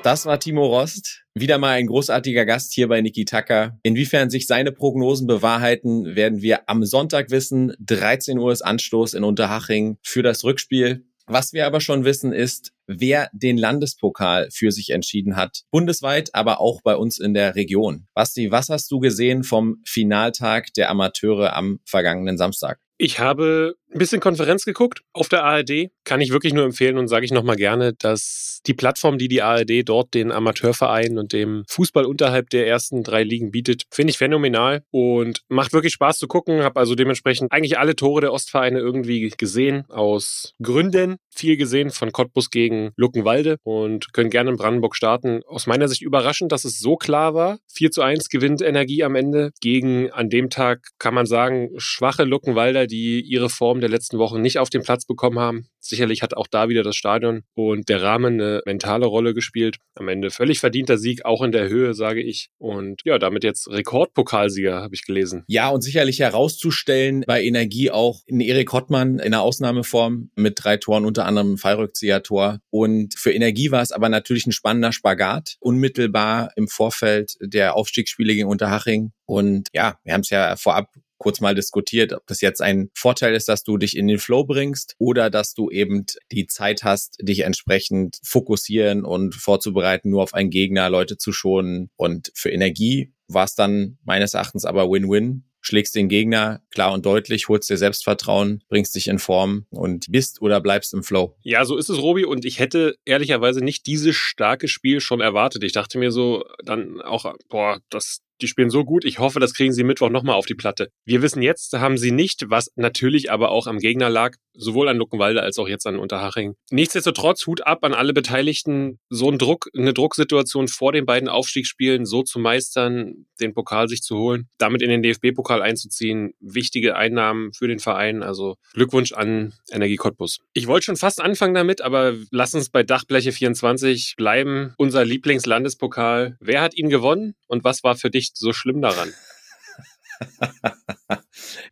Das war Timo Rost. Wieder mal ein großartiger Gast hier bei Niki Tucker. Inwiefern sich seine Prognosen bewahrheiten, werden wir am Sonntag wissen. 13 Uhr ist Anstoß in Unterhaching für das Rückspiel. Was wir aber schon wissen ist, wer den Landespokal für sich entschieden hat. Bundesweit, aber auch bei uns in der Region. Basti, was hast du gesehen vom Finaltag der Amateure am vergangenen Samstag? Ich habe ein bisschen Konferenz geguckt auf der ARD. Kann ich wirklich nur empfehlen und sage ich nochmal gerne, dass die Plattform, die die ARD dort den Amateurvereinen und dem Fußball unterhalb der ersten drei Ligen bietet, finde ich phänomenal und macht wirklich Spaß zu gucken. Habe also dementsprechend eigentlich alle Tore der Ostvereine irgendwie gesehen, aus Gründen. Viel gesehen von Cottbus gegen Luckenwalde und können gerne in Brandenburg starten. Aus meiner Sicht überraschend, dass es so klar war. 4 zu 1 gewinnt Energie am Ende gegen an dem Tag, kann man sagen, schwache Luckenwalder, die ihre Form der letzten Wochen nicht auf den Platz bekommen haben. Sicherlich hat auch da wieder das Stadion und der Rahmen eine mentale Rolle gespielt. Am Ende völlig verdienter Sieg, auch in der Höhe, sage ich. Und ja, damit jetzt Rekordpokalsieger, habe ich gelesen. Ja, und sicherlich herauszustellen bei Energie auch in Erik Hottmann in der Ausnahmeform mit drei Toren, unter anderem Fallrückzieher-Tor. Und für Energie war es aber natürlich ein spannender Spagat, unmittelbar im Vorfeld der Aufstiegsspiele gegen Unterhaching. Und ja, wir haben es ja vorab kurz mal diskutiert, ob das jetzt ein Vorteil ist, dass du dich in den Flow bringst oder dass du eben die Zeit hast, dich entsprechend fokussieren und vorzubereiten, nur auf einen Gegner, Leute zu schonen. Und für Energie war es dann meines Erachtens aber Win-Win. schlägst den Gegner klar und deutlich, holst dir Selbstvertrauen, bringst dich in Form und bist oder bleibst im Flow. Ja, so ist es, Robi. Und ich hätte ehrlicherweise nicht dieses starke Spiel schon erwartet. Ich dachte mir so dann auch, boah, das, die spielen so gut. Ich hoffe, das kriegen sie Mittwoch nochmal auf die Platte. Wir wissen jetzt, haben sie nicht, was natürlich aber auch am Gegner lag, sowohl an Luckenwalde als auch jetzt an Unterhaching. Nichtsdestotrotz, Hut ab an alle Beteiligten, so ein Druck, eine Drucksituation vor den beiden Aufstiegsspielen so zu meistern, den Pokal sich zu holen, damit in den DFB-Pokal einzuziehen. Wichtige Einnahmen für den Verein. Also Glückwunsch an Energie Cottbus. Ich wollte schon fast anfangen damit, aber lass uns bei Dachbleche 24 bleiben. Unser Lieblingslandespokal. Wer hat ihn gewonnen und was war für dich nicht so schlimm daran. [LAUGHS]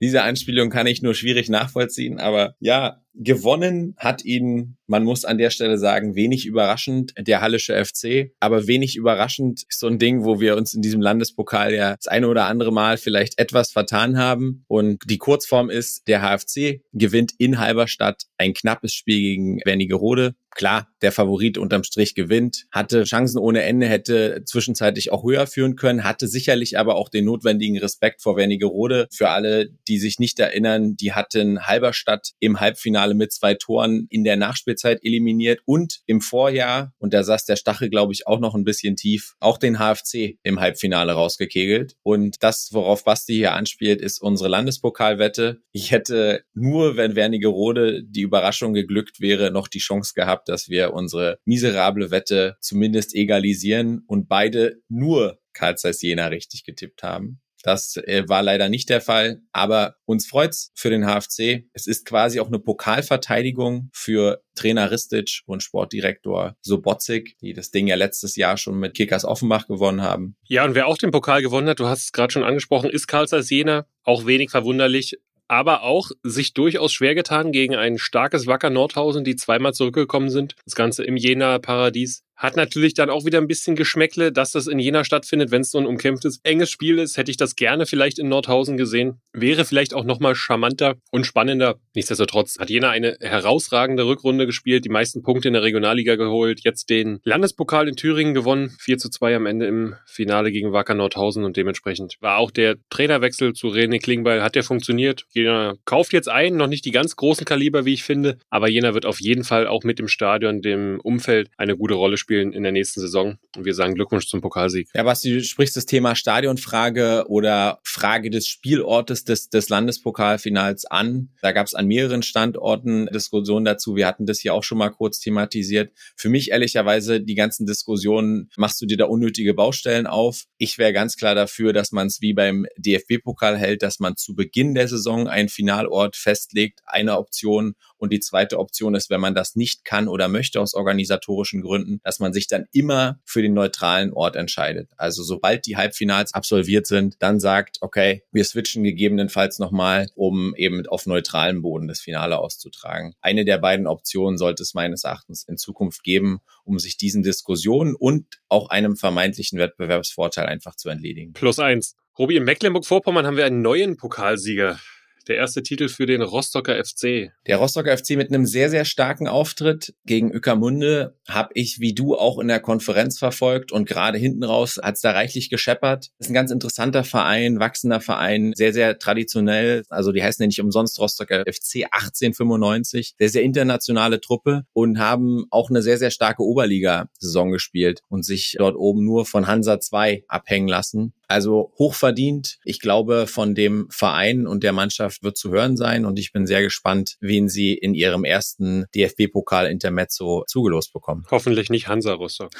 Diese Anspielung kann ich nur schwierig nachvollziehen, aber ja, gewonnen hat ihn, man muss an der Stelle sagen, wenig überraschend der Hallische FC, aber wenig überraschend ist so ein Ding, wo wir uns in diesem Landespokal ja das eine oder andere Mal vielleicht etwas vertan haben. Und die Kurzform ist, der HFC gewinnt in Halberstadt ein knappes Spiel gegen Wernigerode. Klar, der Favorit unterm Strich gewinnt, hatte Chancen ohne Ende, hätte zwischenzeitlich auch höher führen können, hatte sicherlich aber auch den notwendigen Respekt vor Wernigerode. Für alle, die sich nicht erinnern, die hatten Halberstadt im Halbfinale mit zwei Toren in der Nachspielzeit eliminiert und im Vorjahr, und da saß der Stachel, glaube ich, auch noch ein bisschen tief, auch den HFC im Halbfinale rausgekegelt. Und das, worauf Basti hier anspielt, ist unsere Landespokalwette. Ich hätte nur, wenn Wernigerode die Überraschung geglückt wäre, noch die Chance gehabt, dass wir unsere miserable Wette zumindest egalisieren und beide nur Karl Zeiss Jena richtig getippt haben. Das äh, war leider nicht der Fall, aber uns freut's für den HFC. Es ist quasi auch eine Pokalverteidigung für Trainer Ristic und Sportdirektor Sobotzik, die das Ding ja letztes Jahr schon mit Kickers Offenbach gewonnen haben. Ja, und wer auch den Pokal gewonnen hat, du hast es gerade schon angesprochen, ist Karl Jena. Auch wenig verwunderlich aber auch sich durchaus schwer getan gegen ein starkes Wacker Nordhausen, die zweimal zurückgekommen sind. Das Ganze im Jena Paradies. Hat natürlich dann auch wieder ein bisschen Geschmäckle, dass das in Jena stattfindet. Wenn es so ein umkämpftes, enges Spiel ist, hätte ich das gerne vielleicht in Nordhausen gesehen. Wäre vielleicht auch nochmal charmanter und spannender. Nichtsdestotrotz hat Jena eine herausragende Rückrunde gespielt, die meisten Punkte in der Regionalliga geholt, jetzt den Landespokal in Thüringen gewonnen, 4 zu 2 am Ende im Finale gegen Wacker Nordhausen und dementsprechend war auch der Trainerwechsel zu René Klingbeil, hat der funktioniert. Jena kauft jetzt ein, noch nicht die ganz großen Kaliber, wie ich finde, aber Jena wird auf jeden Fall auch mit dem Stadion, dem Umfeld eine gute Rolle spielen spielen in der nächsten Saison. Und wir sagen Glückwunsch zum Pokalsieg. Ja, Basti, du sprichst das Thema Stadionfrage oder Frage des Spielortes des, des Landespokalfinals an. Da gab es an mehreren Standorten Diskussionen dazu. Wir hatten das hier auch schon mal kurz thematisiert. Für mich ehrlicherweise die ganzen Diskussionen, machst du dir da unnötige Baustellen auf? Ich wäre ganz klar dafür, dass man es wie beim DFB-Pokal hält, dass man zu Beginn der Saison einen Finalort festlegt, eine Option. Und die zweite Option ist, wenn man das nicht kann oder möchte aus organisatorischen Gründen, dass dass man sich dann immer für den neutralen Ort entscheidet. Also sobald die Halbfinals absolviert sind, dann sagt, okay, wir switchen gegebenenfalls nochmal, um eben auf neutralem Boden das Finale auszutragen. Eine der beiden Optionen sollte es meines Erachtens in Zukunft geben, um sich diesen Diskussionen und auch einem vermeintlichen Wettbewerbsvorteil einfach zu entledigen. Plus eins. Robi, in Mecklenburg-Vorpommern haben wir einen neuen Pokalsieger der erste Titel für den Rostocker FC. Der Rostocker FC mit einem sehr, sehr starken Auftritt gegen Ueckermunde habe ich wie du auch in der Konferenz verfolgt und gerade hinten raus hat es da reichlich gescheppert. Das ist ein ganz interessanter Verein, wachsender Verein, sehr, sehr traditionell. Also die heißen ja nicht umsonst Rostocker FC 1895. Sehr, sehr internationale Truppe und haben auch eine sehr, sehr starke Oberliga-Saison gespielt und sich dort oben nur von Hansa 2 abhängen lassen. Also hochverdient. Ich glaube, von dem Verein und der Mannschaft wird zu hören sein und ich bin sehr gespannt, wen sie in ihrem ersten DFB-Pokal-Intermezzo zugelost bekommen. Hoffentlich nicht Hansa Rostock.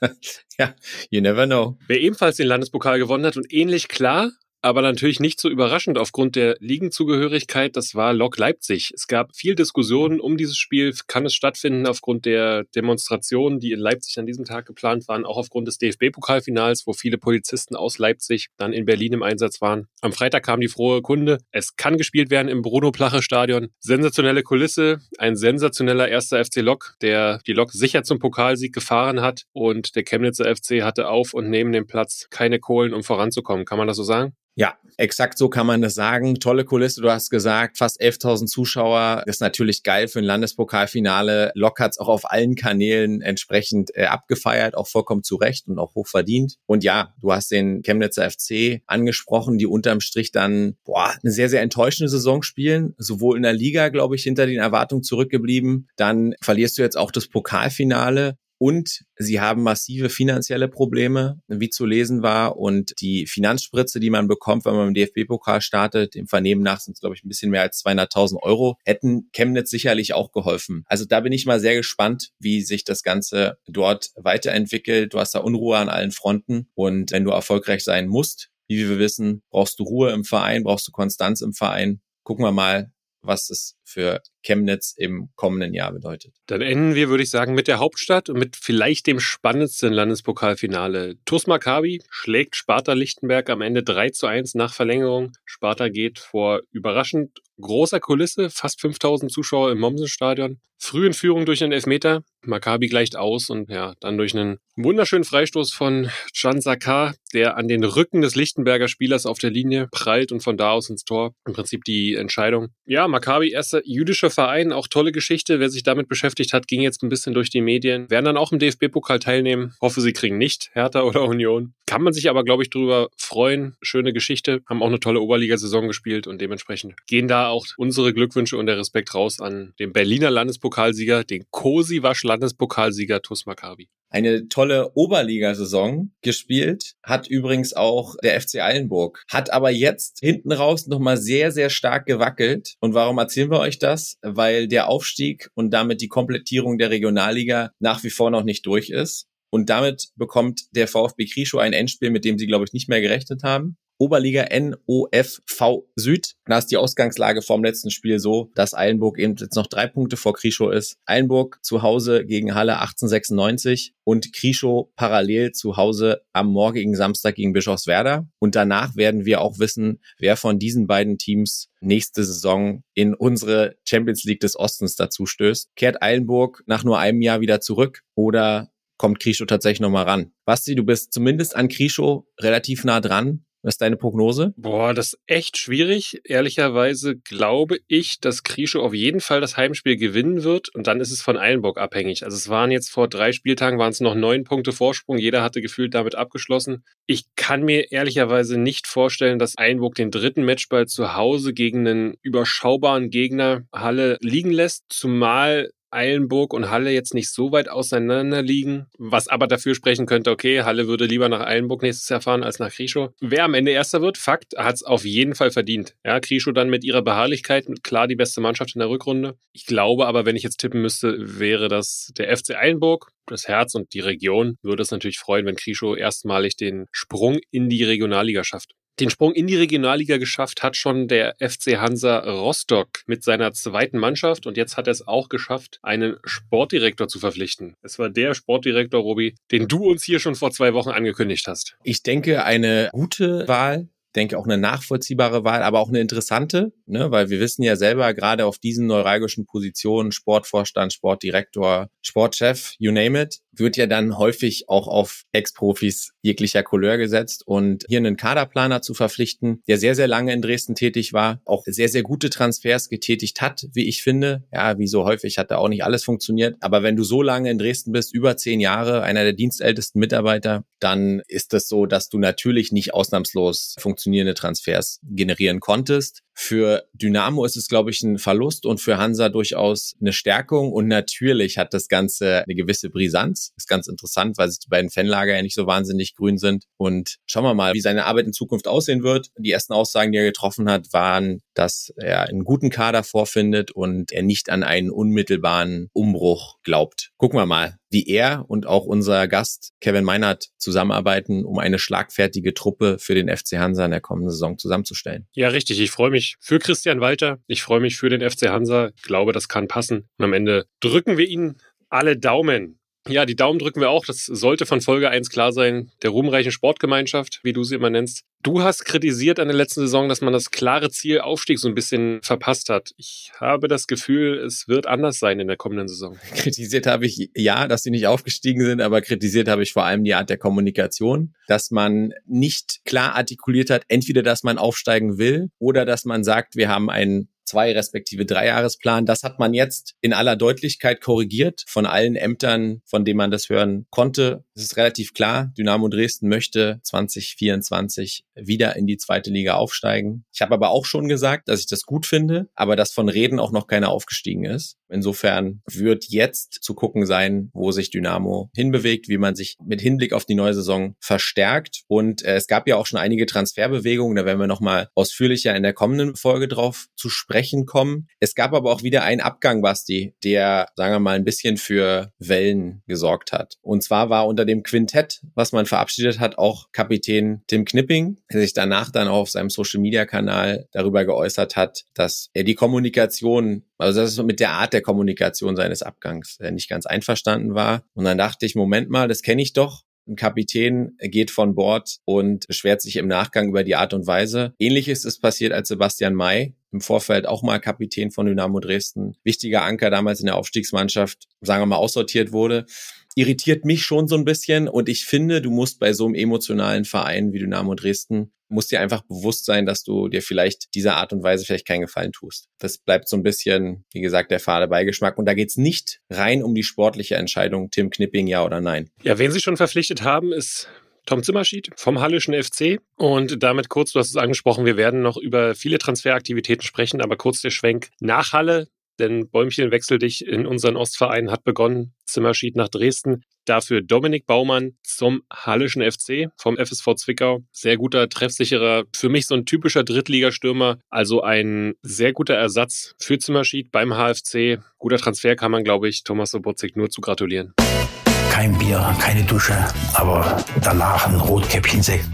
[LAUGHS] ja, you never know. Wer ebenfalls den Landespokal gewonnen hat und ähnlich klar aber natürlich nicht so überraschend aufgrund der Ligenzugehörigkeit, das war Lok Leipzig. Es gab viel Diskussionen um dieses Spiel. Kann es stattfinden aufgrund der Demonstrationen, die in Leipzig an diesem Tag geplant waren, auch aufgrund des DFB-Pokalfinals, wo viele Polizisten aus Leipzig dann in Berlin im Einsatz waren. Am Freitag kam die frohe Kunde. Es kann gespielt werden im Bruno-Plache-Stadion. Sensationelle Kulisse, ein sensationeller erster FC Lok, der die Lok sicher zum Pokalsieg gefahren hat und der Chemnitzer FC hatte auf und neben dem Platz keine Kohlen, um voranzukommen. Kann man das so sagen? Ja, exakt so kann man das sagen. Tolle Kulisse, du hast gesagt, fast 11.000 Zuschauer. Das ist natürlich geil für ein Landespokalfinale. Lok hat es auch auf allen Kanälen entsprechend äh, abgefeiert, auch vollkommen zu Recht und auch hoch verdient. Und ja, du hast den Chemnitzer FC angesprochen, die unterm Strich dann boah, eine sehr, sehr enttäuschende Saison spielen. Sowohl in der Liga, glaube ich, hinter den Erwartungen zurückgeblieben. Dann verlierst du jetzt auch das Pokalfinale. Und sie haben massive finanzielle Probleme, wie zu lesen war. Und die Finanzspritze, die man bekommt, wenn man im DFB-Pokal startet, im Vernehmen nach sind es, glaube ich, ein bisschen mehr als 200.000 Euro, hätten Chemnitz sicherlich auch geholfen. Also da bin ich mal sehr gespannt, wie sich das Ganze dort weiterentwickelt. Du hast da Unruhe an allen Fronten. Und wenn du erfolgreich sein musst, wie wir wissen, brauchst du Ruhe im Verein, brauchst du Konstanz im Verein. Gucken wir mal, was es für Chemnitz im kommenden Jahr bedeutet. Dann enden wir, würde ich sagen, mit der Hauptstadt und mit vielleicht dem spannendsten Landespokalfinale. TuS Maccabi schlägt Sparta Lichtenberg am Ende 3 zu 1 nach Verlängerung. Sparta geht vor überraschend großer Kulisse, fast 5000 Zuschauer im Mommsenstadion. Früh in Führung durch einen Elfmeter. Maccabi gleicht aus und ja, dann durch einen wunderschönen Freistoß von Can Sakar, der an den Rücken des Lichtenberger Spielers auf der Linie prallt und von da aus ins Tor. Im Prinzip die Entscheidung. Ja, Maccabi, erster jüdischer Verein, auch tolle Geschichte. Wer sich damit beschäftigt hat, ging jetzt ein bisschen durch die Medien. Werden dann auch im DFB-Pokal teilnehmen. Hoffe, sie kriegen nicht Hertha oder Union. Kann man sich aber, glaube ich, drüber freuen. Schöne Geschichte. Haben auch eine tolle Oberligasaison gespielt und dementsprechend gehen da auch unsere Glückwünsche und der Respekt raus an den Berliner Landespokalsieger, den Kosiwasch Landespokalsieger TuS Maccabi eine tolle Oberligasaison gespielt, hat übrigens auch der FC Eilenburg, hat aber jetzt hinten raus nochmal sehr, sehr stark gewackelt. Und warum erzählen wir euch das? Weil der Aufstieg und damit die Komplettierung der Regionalliga nach wie vor noch nicht durch ist. Und damit bekommt der VfB Krischow ein Endspiel, mit dem sie, glaube ich, nicht mehr gerechnet haben. Oberliga NOFV Süd. Da ist die Ausgangslage vom letzten Spiel so, dass Eilenburg eben jetzt noch drei Punkte vor Krischow ist. Eilenburg zu Hause gegen Halle 1896 und Krischow parallel zu Hause am morgigen Samstag gegen Bischofswerda. Und danach werden wir auch wissen, wer von diesen beiden Teams nächste Saison in unsere Champions League des Ostens dazu stößt. Kehrt Eilenburg nach nur einem Jahr wieder zurück oder kommt Krischow tatsächlich nochmal ran? Basti, du bist zumindest an Krischow relativ nah dran. Was ist deine Prognose? Boah, das ist echt schwierig. Ehrlicherweise glaube ich, dass Krischow auf jeden Fall das Heimspiel gewinnen wird und dann ist es von Eilenburg abhängig. Also es waren jetzt vor drei Spieltagen waren es noch neun Punkte Vorsprung. Jeder hatte gefühlt damit abgeschlossen. Ich kann mir ehrlicherweise nicht vorstellen, dass Eilenburg den dritten Matchball zu Hause gegen einen überschaubaren Gegner Halle liegen lässt, zumal Eilenburg und Halle jetzt nicht so weit auseinander liegen, was aber dafür sprechen könnte, okay, Halle würde lieber nach Eilenburg nächstes Jahr fahren als nach Krischow. Wer am Ende Erster wird, Fakt, hat es auf jeden Fall verdient. Ja, Krischow dann mit ihrer Beharrlichkeit, klar die beste Mannschaft in der Rückrunde. Ich glaube aber, wenn ich jetzt tippen müsste, wäre das der FC Eilenburg. Das Herz und die Region würde es natürlich freuen, wenn Krischow erstmalig den Sprung in die Regionalliga schafft. Den Sprung in die Regionalliga geschafft hat schon der FC Hansa Rostock mit seiner zweiten Mannschaft und jetzt hat er es auch geschafft, einen Sportdirektor zu verpflichten. Es war der Sportdirektor, Robi, den du uns hier schon vor zwei Wochen angekündigt hast. Ich denke, eine gute Wahl denke auch eine nachvollziehbare Wahl, aber auch eine interessante, ne? weil wir wissen ja selber, gerade auf diesen neuralgischen Positionen, Sportvorstand, Sportdirektor, Sportchef, you name it, wird ja dann häufig auch auf Ex-Profis jeglicher Couleur gesetzt und hier einen Kaderplaner zu verpflichten, der sehr, sehr lange in Dresden tätig war, auch sehr, sehr gute Transfers getätigt hat, wie ich finde. Ja, wie so häufig hat da auch nicht alles funktioniert. Aber wenn du so lange in Dresden bist, über zehn Jahre, einer der dienstältesten Mitarbeiter, dann ist es so, dass du natürlich nicht ausnahmslos funktionierende Transfers generieren konntest. Für Dynamo ist es, glaube ich, ein Verlust und für Hansa durchaus eine Stärkung. Und natürlich hat das Ganze eine gewisse Brisanz. Ist ganz interessant, weil sich die beiden Fanlager ja nicht so wahnsinnig grün sind. Und schauen wir mal, wie seine Arbeit in Zukunft aussehen wird. Die ersten Aussagen, die er getroffen hat, waren, dass er einen guten Kader vorfindet und er nicht an einen unmittelbaren Umbruch glaubt. Gucken wir mal, wie er und auch unser Gast Kevin Meinert zusammenarbeiten, um eine schlagfertige Truppe für den FC Hansa in der kommenden Saison zusammenzustellen. Ja, richtig. Ich freue mich für Christian Walter. Ich freue mich für den FC Hansa. Ich glaube, das kann passen. Und am Ende drücken wir Ihnen alle Daumen. Ja, die Daumen drücken wir auch. Das sollte von Folge 1 klar sein. Der ruhmreichen Sportgemeinschaft, wie du sie immer nennst. Du hast kritisiert an der letzten Saison, dass man das klare Ziel Aufstieg so ein bisschen verpasst hat. Ich habe das Gefühl, es wird anders sein in der kommenden Saison. [LAUGHS] Kritisiert habe ich ja, dass sie nicht aufgestiegen sind, aber kritisiert habe ich vor allem die Art der Kommunikation, dass man nicht klar artikuliert hat, entweder dass man aufsteigen will oder dass man sagt, wir haben einen zwei respektive Dreijahresplan. Das hat man jetzt in aller Deutlichkeit korrigiert von allen Ämtern, von denen man das hören konnte. Es ist relativ klar, Dynamo Dresden möchte 2024 wieder in die zweite Liga aufsteigen. Ich habe aber auch schon gesagt, dass ich das gut finde, aber dass von Reden auch noch keiner aufgestiegen ist. Insofern wird jetzt zu gucken sein, wo sich Dynamo hinbewegt, wie man sich mit Hinblick auf die neue Saison verstärkt. Und äh, es gab ja auch schon einige Transferbewegungen, da werden wir nochmal ausführlicher in der kommenden Folge drauf zu sprechen kommen. Es gab aber auch wieder einen Abgang, Basti, der, sagen wir mal, ein bisschen für Wellen gesorgt hat. Und zwar war unter dem Quintett, was man verabschiedet hat, auch Kapitän Tim Knipping, der sich danach dann auch auf seinem Social-Media-Kanal darüber geäußert hat, dass er die Kommunikation also das ist mit der Art der Kommunikation seines Abgangs der nicht ganz einverstanden war. Und dann dachte ich, Moment mal, das kenne ich doch. Ein Kapitän geht von Bord und beschwert sich im Nachgang über die Art und Weise. Ähnliches ist passiert, als Sebastian May im Vorfeld auch mal Kapitän von Dynamo Dresden, wichtiger Anker damals in der Aufstiegsmannschaft, sagen wir mal, aussortiert wurde irritiert mich schon so ein bisschen. Und ich finde, du musst bei so einem emotionalen Verein wie Dynamo Dresden, musst dir einfach bewusst sein, dass du dir vielleicht dieser Art und Weise vielleicht keinen Gefallen tust. Das bleibt so ein bisschen, wie gesagt, der fade Beigeschmack. Und da geht's nicht rein um die sportliche Entscheidung, Tim Knipping ja oder nein. Ja, wen sie schon verpflichtet haben, ist Tom Zimmerschied vom Hallischen FC. Und damit kurz, du hast es angesprochen, wir werden noch über viele Transferaktivitäten sprechen, aber kurz der Schwenk nach Halle. Denn Bäumchen wechsel dich in unseren Ostverein hat begonnen. Zimmerschied nach Dresden. Dafür Dominik Baumann zum Hallischen FC vom FSV Zwickau. Sehr guter, treffsicherer, für mich so ein typischer Drittligastürmer. Also ein sehr guter Ersatz für Zimmerschied beim HFC. Guter Transfer kann man, glaube ich, Thomas Sobotzig nur zu gratulieren. Kein Bier, keine Dusche, aber danach ein Rotkäppchensekt.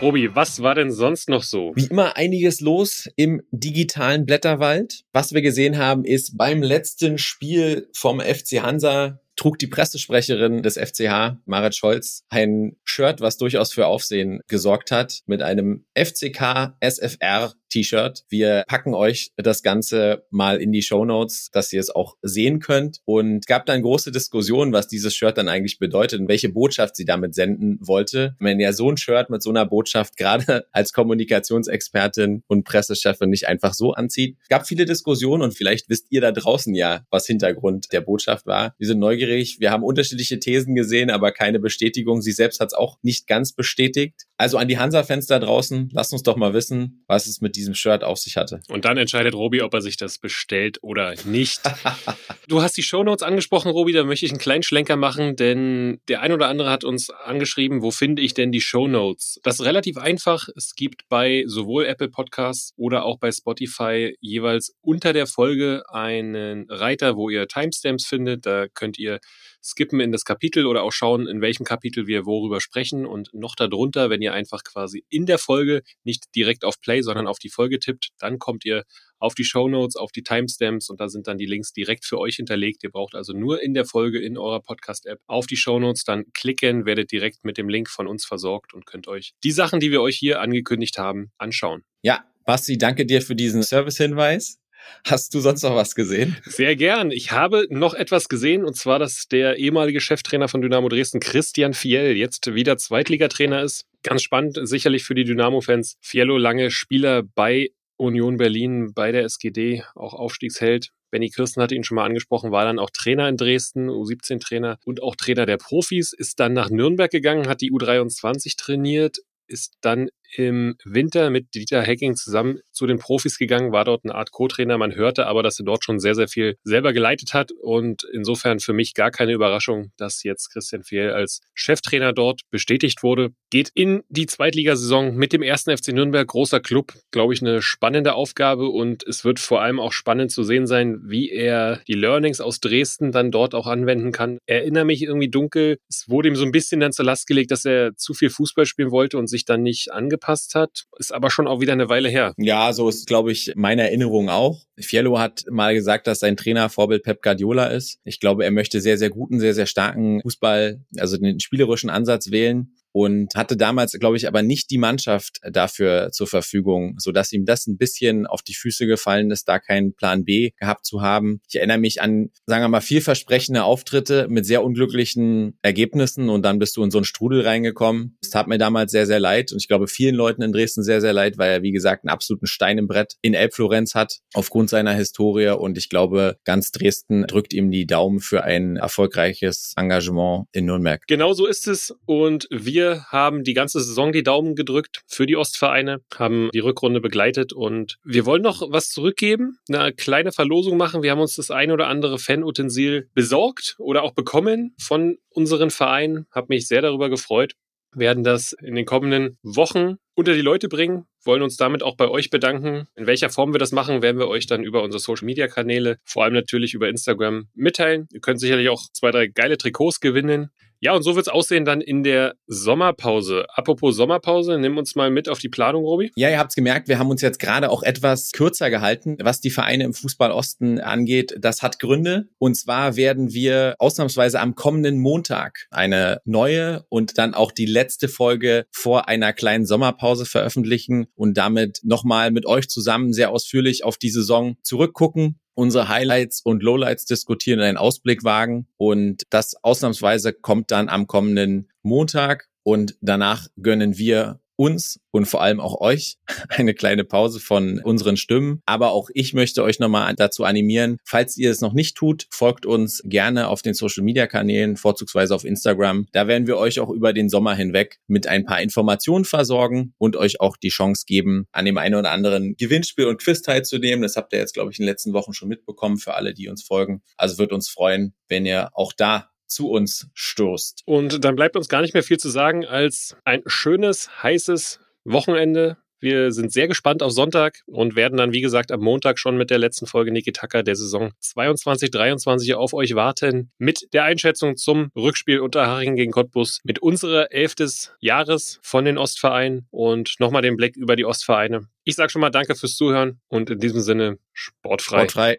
Robi, was war denn sonst noch so? Wie immer einiges los im digitalen Blätterwald. Was wir gesehen haben, ist beim letzten Spiel vom FC Hansa trug die Pressesprecherin des FCH, Marit Scholz, ein Shirt, was durchaus für Aufsehen gesorgt hat, mit einem FCK SFR T-Shirt. Wir packen euch das Ganze mal in die Show Notes, dass ihr es auch sehen könnt. Und gab dann große Diskussionen, was dieses Shirt dann eigentlich bedeutet und welche Botschaft sie damit senden wollte. Wenn ja so ein Shirt mit so einer Botschaft gerade [LAUGHS] als Kommunikationsexpertin und Pressechefin nicht einfach so anzieht. Gab viele Diskussionen und vielleicht wisst ihr da draußen ja, was Hintergrund der Botschaft war. Wir sind neugierig. Wir haben unterschiedliche Thesen gesehen, aber keine Bestätigung. Sie selbst hat es auch nicht ganz bestätigt. Also an die Hansa-Fans da draußen, lasst uns doch mal wissen, was es mit diesem Shirt auf sich hatte. Und dann entscheidet Robi, ob er sich das bestellt oder nicht. [LAUGHS] du hast die Shownotes angesprochen, Robi, da möchte ich einen kleinen Schlenker machen, denn der ein oder andere hat uns angeschrieben, wo finde ich denn die Shownotes? Das ist relativ einfach. Es gibt bei sowohl Apple Podcasts oder auch bei Spotify jeweils unter der Folge einen Reiter, wo ihr Timestamps findet. Da könnt ihr skippen in das Kapitel oder auch schauen, in welchem Kapitel wir worüber sprechen. Und noch darunter, wenn ihr einfach quasi in der Folge nicht direkt auf Play, sondern auf die Folge tippt, dann kommt ihr auf die Show Notes, auf die Timestamps und da sind dann die Links direkt für euch hinterlegt. Ihr braucht also nur in der Folge in eurer Podcast-App auf die Show Notes dann klicken, werdet direkt mit dem Link von uns versorgt und könnt euch die Sachen, die wir euch hier angekündigt haben, anschauen. Ja, Basti, danke dir für diesen Service-Hinweis. Hast du sonst noch was gesehen? Sehr gern. Ich habe noch etwas gesehen und zwar, dass der ehemalige Cheftrainer von Dynamo Dresden, Christian Fiel, jetzt wieder Zweitligatrainer ist. Ganz spannend, sicherlich für die Dynamo-Fans. Fiello, lange Spieler bei Union Berlin, bei der SGD, auch Aufstiegsheld. Benny Kirsten hatte ihn schon mal angesprochen, war dann auch Trainer in Dresden, U17-Trainer und auch Trainer der Profis, ist dann nach Nürnberg gegangen, hat die U23 trainiert, ist dann im Winter mit Dieter Hecking zusammen zu den Profis gegangen, war dort eine Art Co-Trainer. Man hörte aber, dass er dort schon sehr, sehr viel selber geleitet hat und insofern für mich gar keine Überraschung, dass jetzt Christian Fehl als Cheftrainer dort bestätigt wurde. Geht in die Zweitligasaison mit dem ersten FC Nürnberg, großer Club, glaube ich, eine spannende Aufgabe und es wird vor allem auch spannend zu sehen sein, wie er die Learnings aus Dresden dann dort auch anwenden kann. Erinnere mich irgendwie dunkel, es wurde ihm so ein bisschen dann zur Last gelegt, dass er zu viel Fußball spielen wollte und sich dann nicht angepasst reingepasst hat. Ist aber schon auch wieder eine Weile her. Ja, so ist, glaube ich, meine Erinnerung auch. Fiello hat mal gesagt, dass sein Trainer Vorbild Pep Guardiola ist. Ich glaube, er möchte sehr, sehr guten, sehr, sehr starken Fußball, also den spielerischen Ansatz wählen und hatte damals, glaube ich, aber nicht die Mannschaft dafür zur Verfügung, so dass ihm das ein bisschen auf die Füße gefallen ist, da keinen Plan B gehabt zu haben. Ich erinnere mich an, sagen wir mal, vielversprechende Auftritte mit sehr unglücklichen Ergebnissen und dann bist du in so einen Strudel reingekommen. Es tat mir damals sehr, sehr leid und ich glaube vielen Leuten in Dresden sehr, sehr leid, weil er, wie gesagt, einen absoluten Stein im Brett in Elbflorenz hat aufgrund seiner Historie und ich glaube, ganz Dresden drückt ihm die Daumen für ein erfolgreiches Engagement in Nürnberg. Genau so ist es und wir wir haben die ganze Saison die Daumen gedrückt für die Ostvereine, haben die Rückrunde begleitet und wir wollen noch was zurückgeben, eine kleine Verlosung machen. Wir haben uns das ein oder andere Fanutensil besorgt oder auch bekommen von unseren Vereinen. Hab mich sehr darüber gefreut werden das in den kommenden Wochen unter die Leute bringen, wollen uns damit auch bei euch bedanken. In welcher Form wir das machen, werden wir euch dann über unsere Social Media Kanäle, vor allem natürlich über Instagram mitteilen. Ihr könnt sicherlich auch zwei, drei geile Trikots gewinnen. Ja, und so wird's aussehen dann in der Sommerpause. Apropos Sommerpause, nimm uns mal mit auf die Planung, Robi. Ja, ihr habt's gemerkt, wir haben uns jetzt gerade auch etwas kürzer gehalten, was die Vereine im Fußball Osten angeht. Das hat Gründe. Und zwar werden wir ausnahmsweise am kommenden Montag eine neue und dann auch die letzte Folge vor einer kleinen Sommerpause veröffentlichen und damit nochmal mit euch zusammen sehr ausführlich auf die Saison zurückgucken unsere Highlights und Lowlights diskutieren und einen Ausblick wagen. Und das ausnahmsweise kommt dann am kommenden Montag. Und danach gönnen wir uns und vor allem auch euch [LAUGHS] eine kleine Pause von unseren Stimmen. Aber auch ich möchte euch nochmal dazu animieren, falls ihr es noch nicht tut, folgt uns gerne auf den Social Media Kanälen, vorzugsweise auf Instagram. Da werden wir euch auch über den Sommer hinweg mit ein paar Informationen versorgen und euch auch die Chance geben, an dem einen oder anderen Gewinnspiel und Quiz teilzunehmen. Das habt ihr jetzt, glaube ich, in den letzten Wochen schon mitbekommen für alle, die uns folgen. Also wird uns freuen, wenn ihr auch da zu uns stoßt. Und dann bleibt uns gar nicht mehr viel zu sagen als ein schönes, heißes Wochenende. Wir sind sehr gespannt auf Sonntag und werden dann, wie gesagt, am Montag schon mit der letzten Folge Niki Tucker der Saison 22-23 auf euch warten. Mit der Einschätzung zum Rückspiel Unterhaching gegen Cottbus, mit unserer Elf des Jahres von den Ostvereinen und nochmal den Blick über die Ostvereine. Ich sage schon mal Danke fürs Zuhören und in diesem Sinne sportfrei. Sportfrei.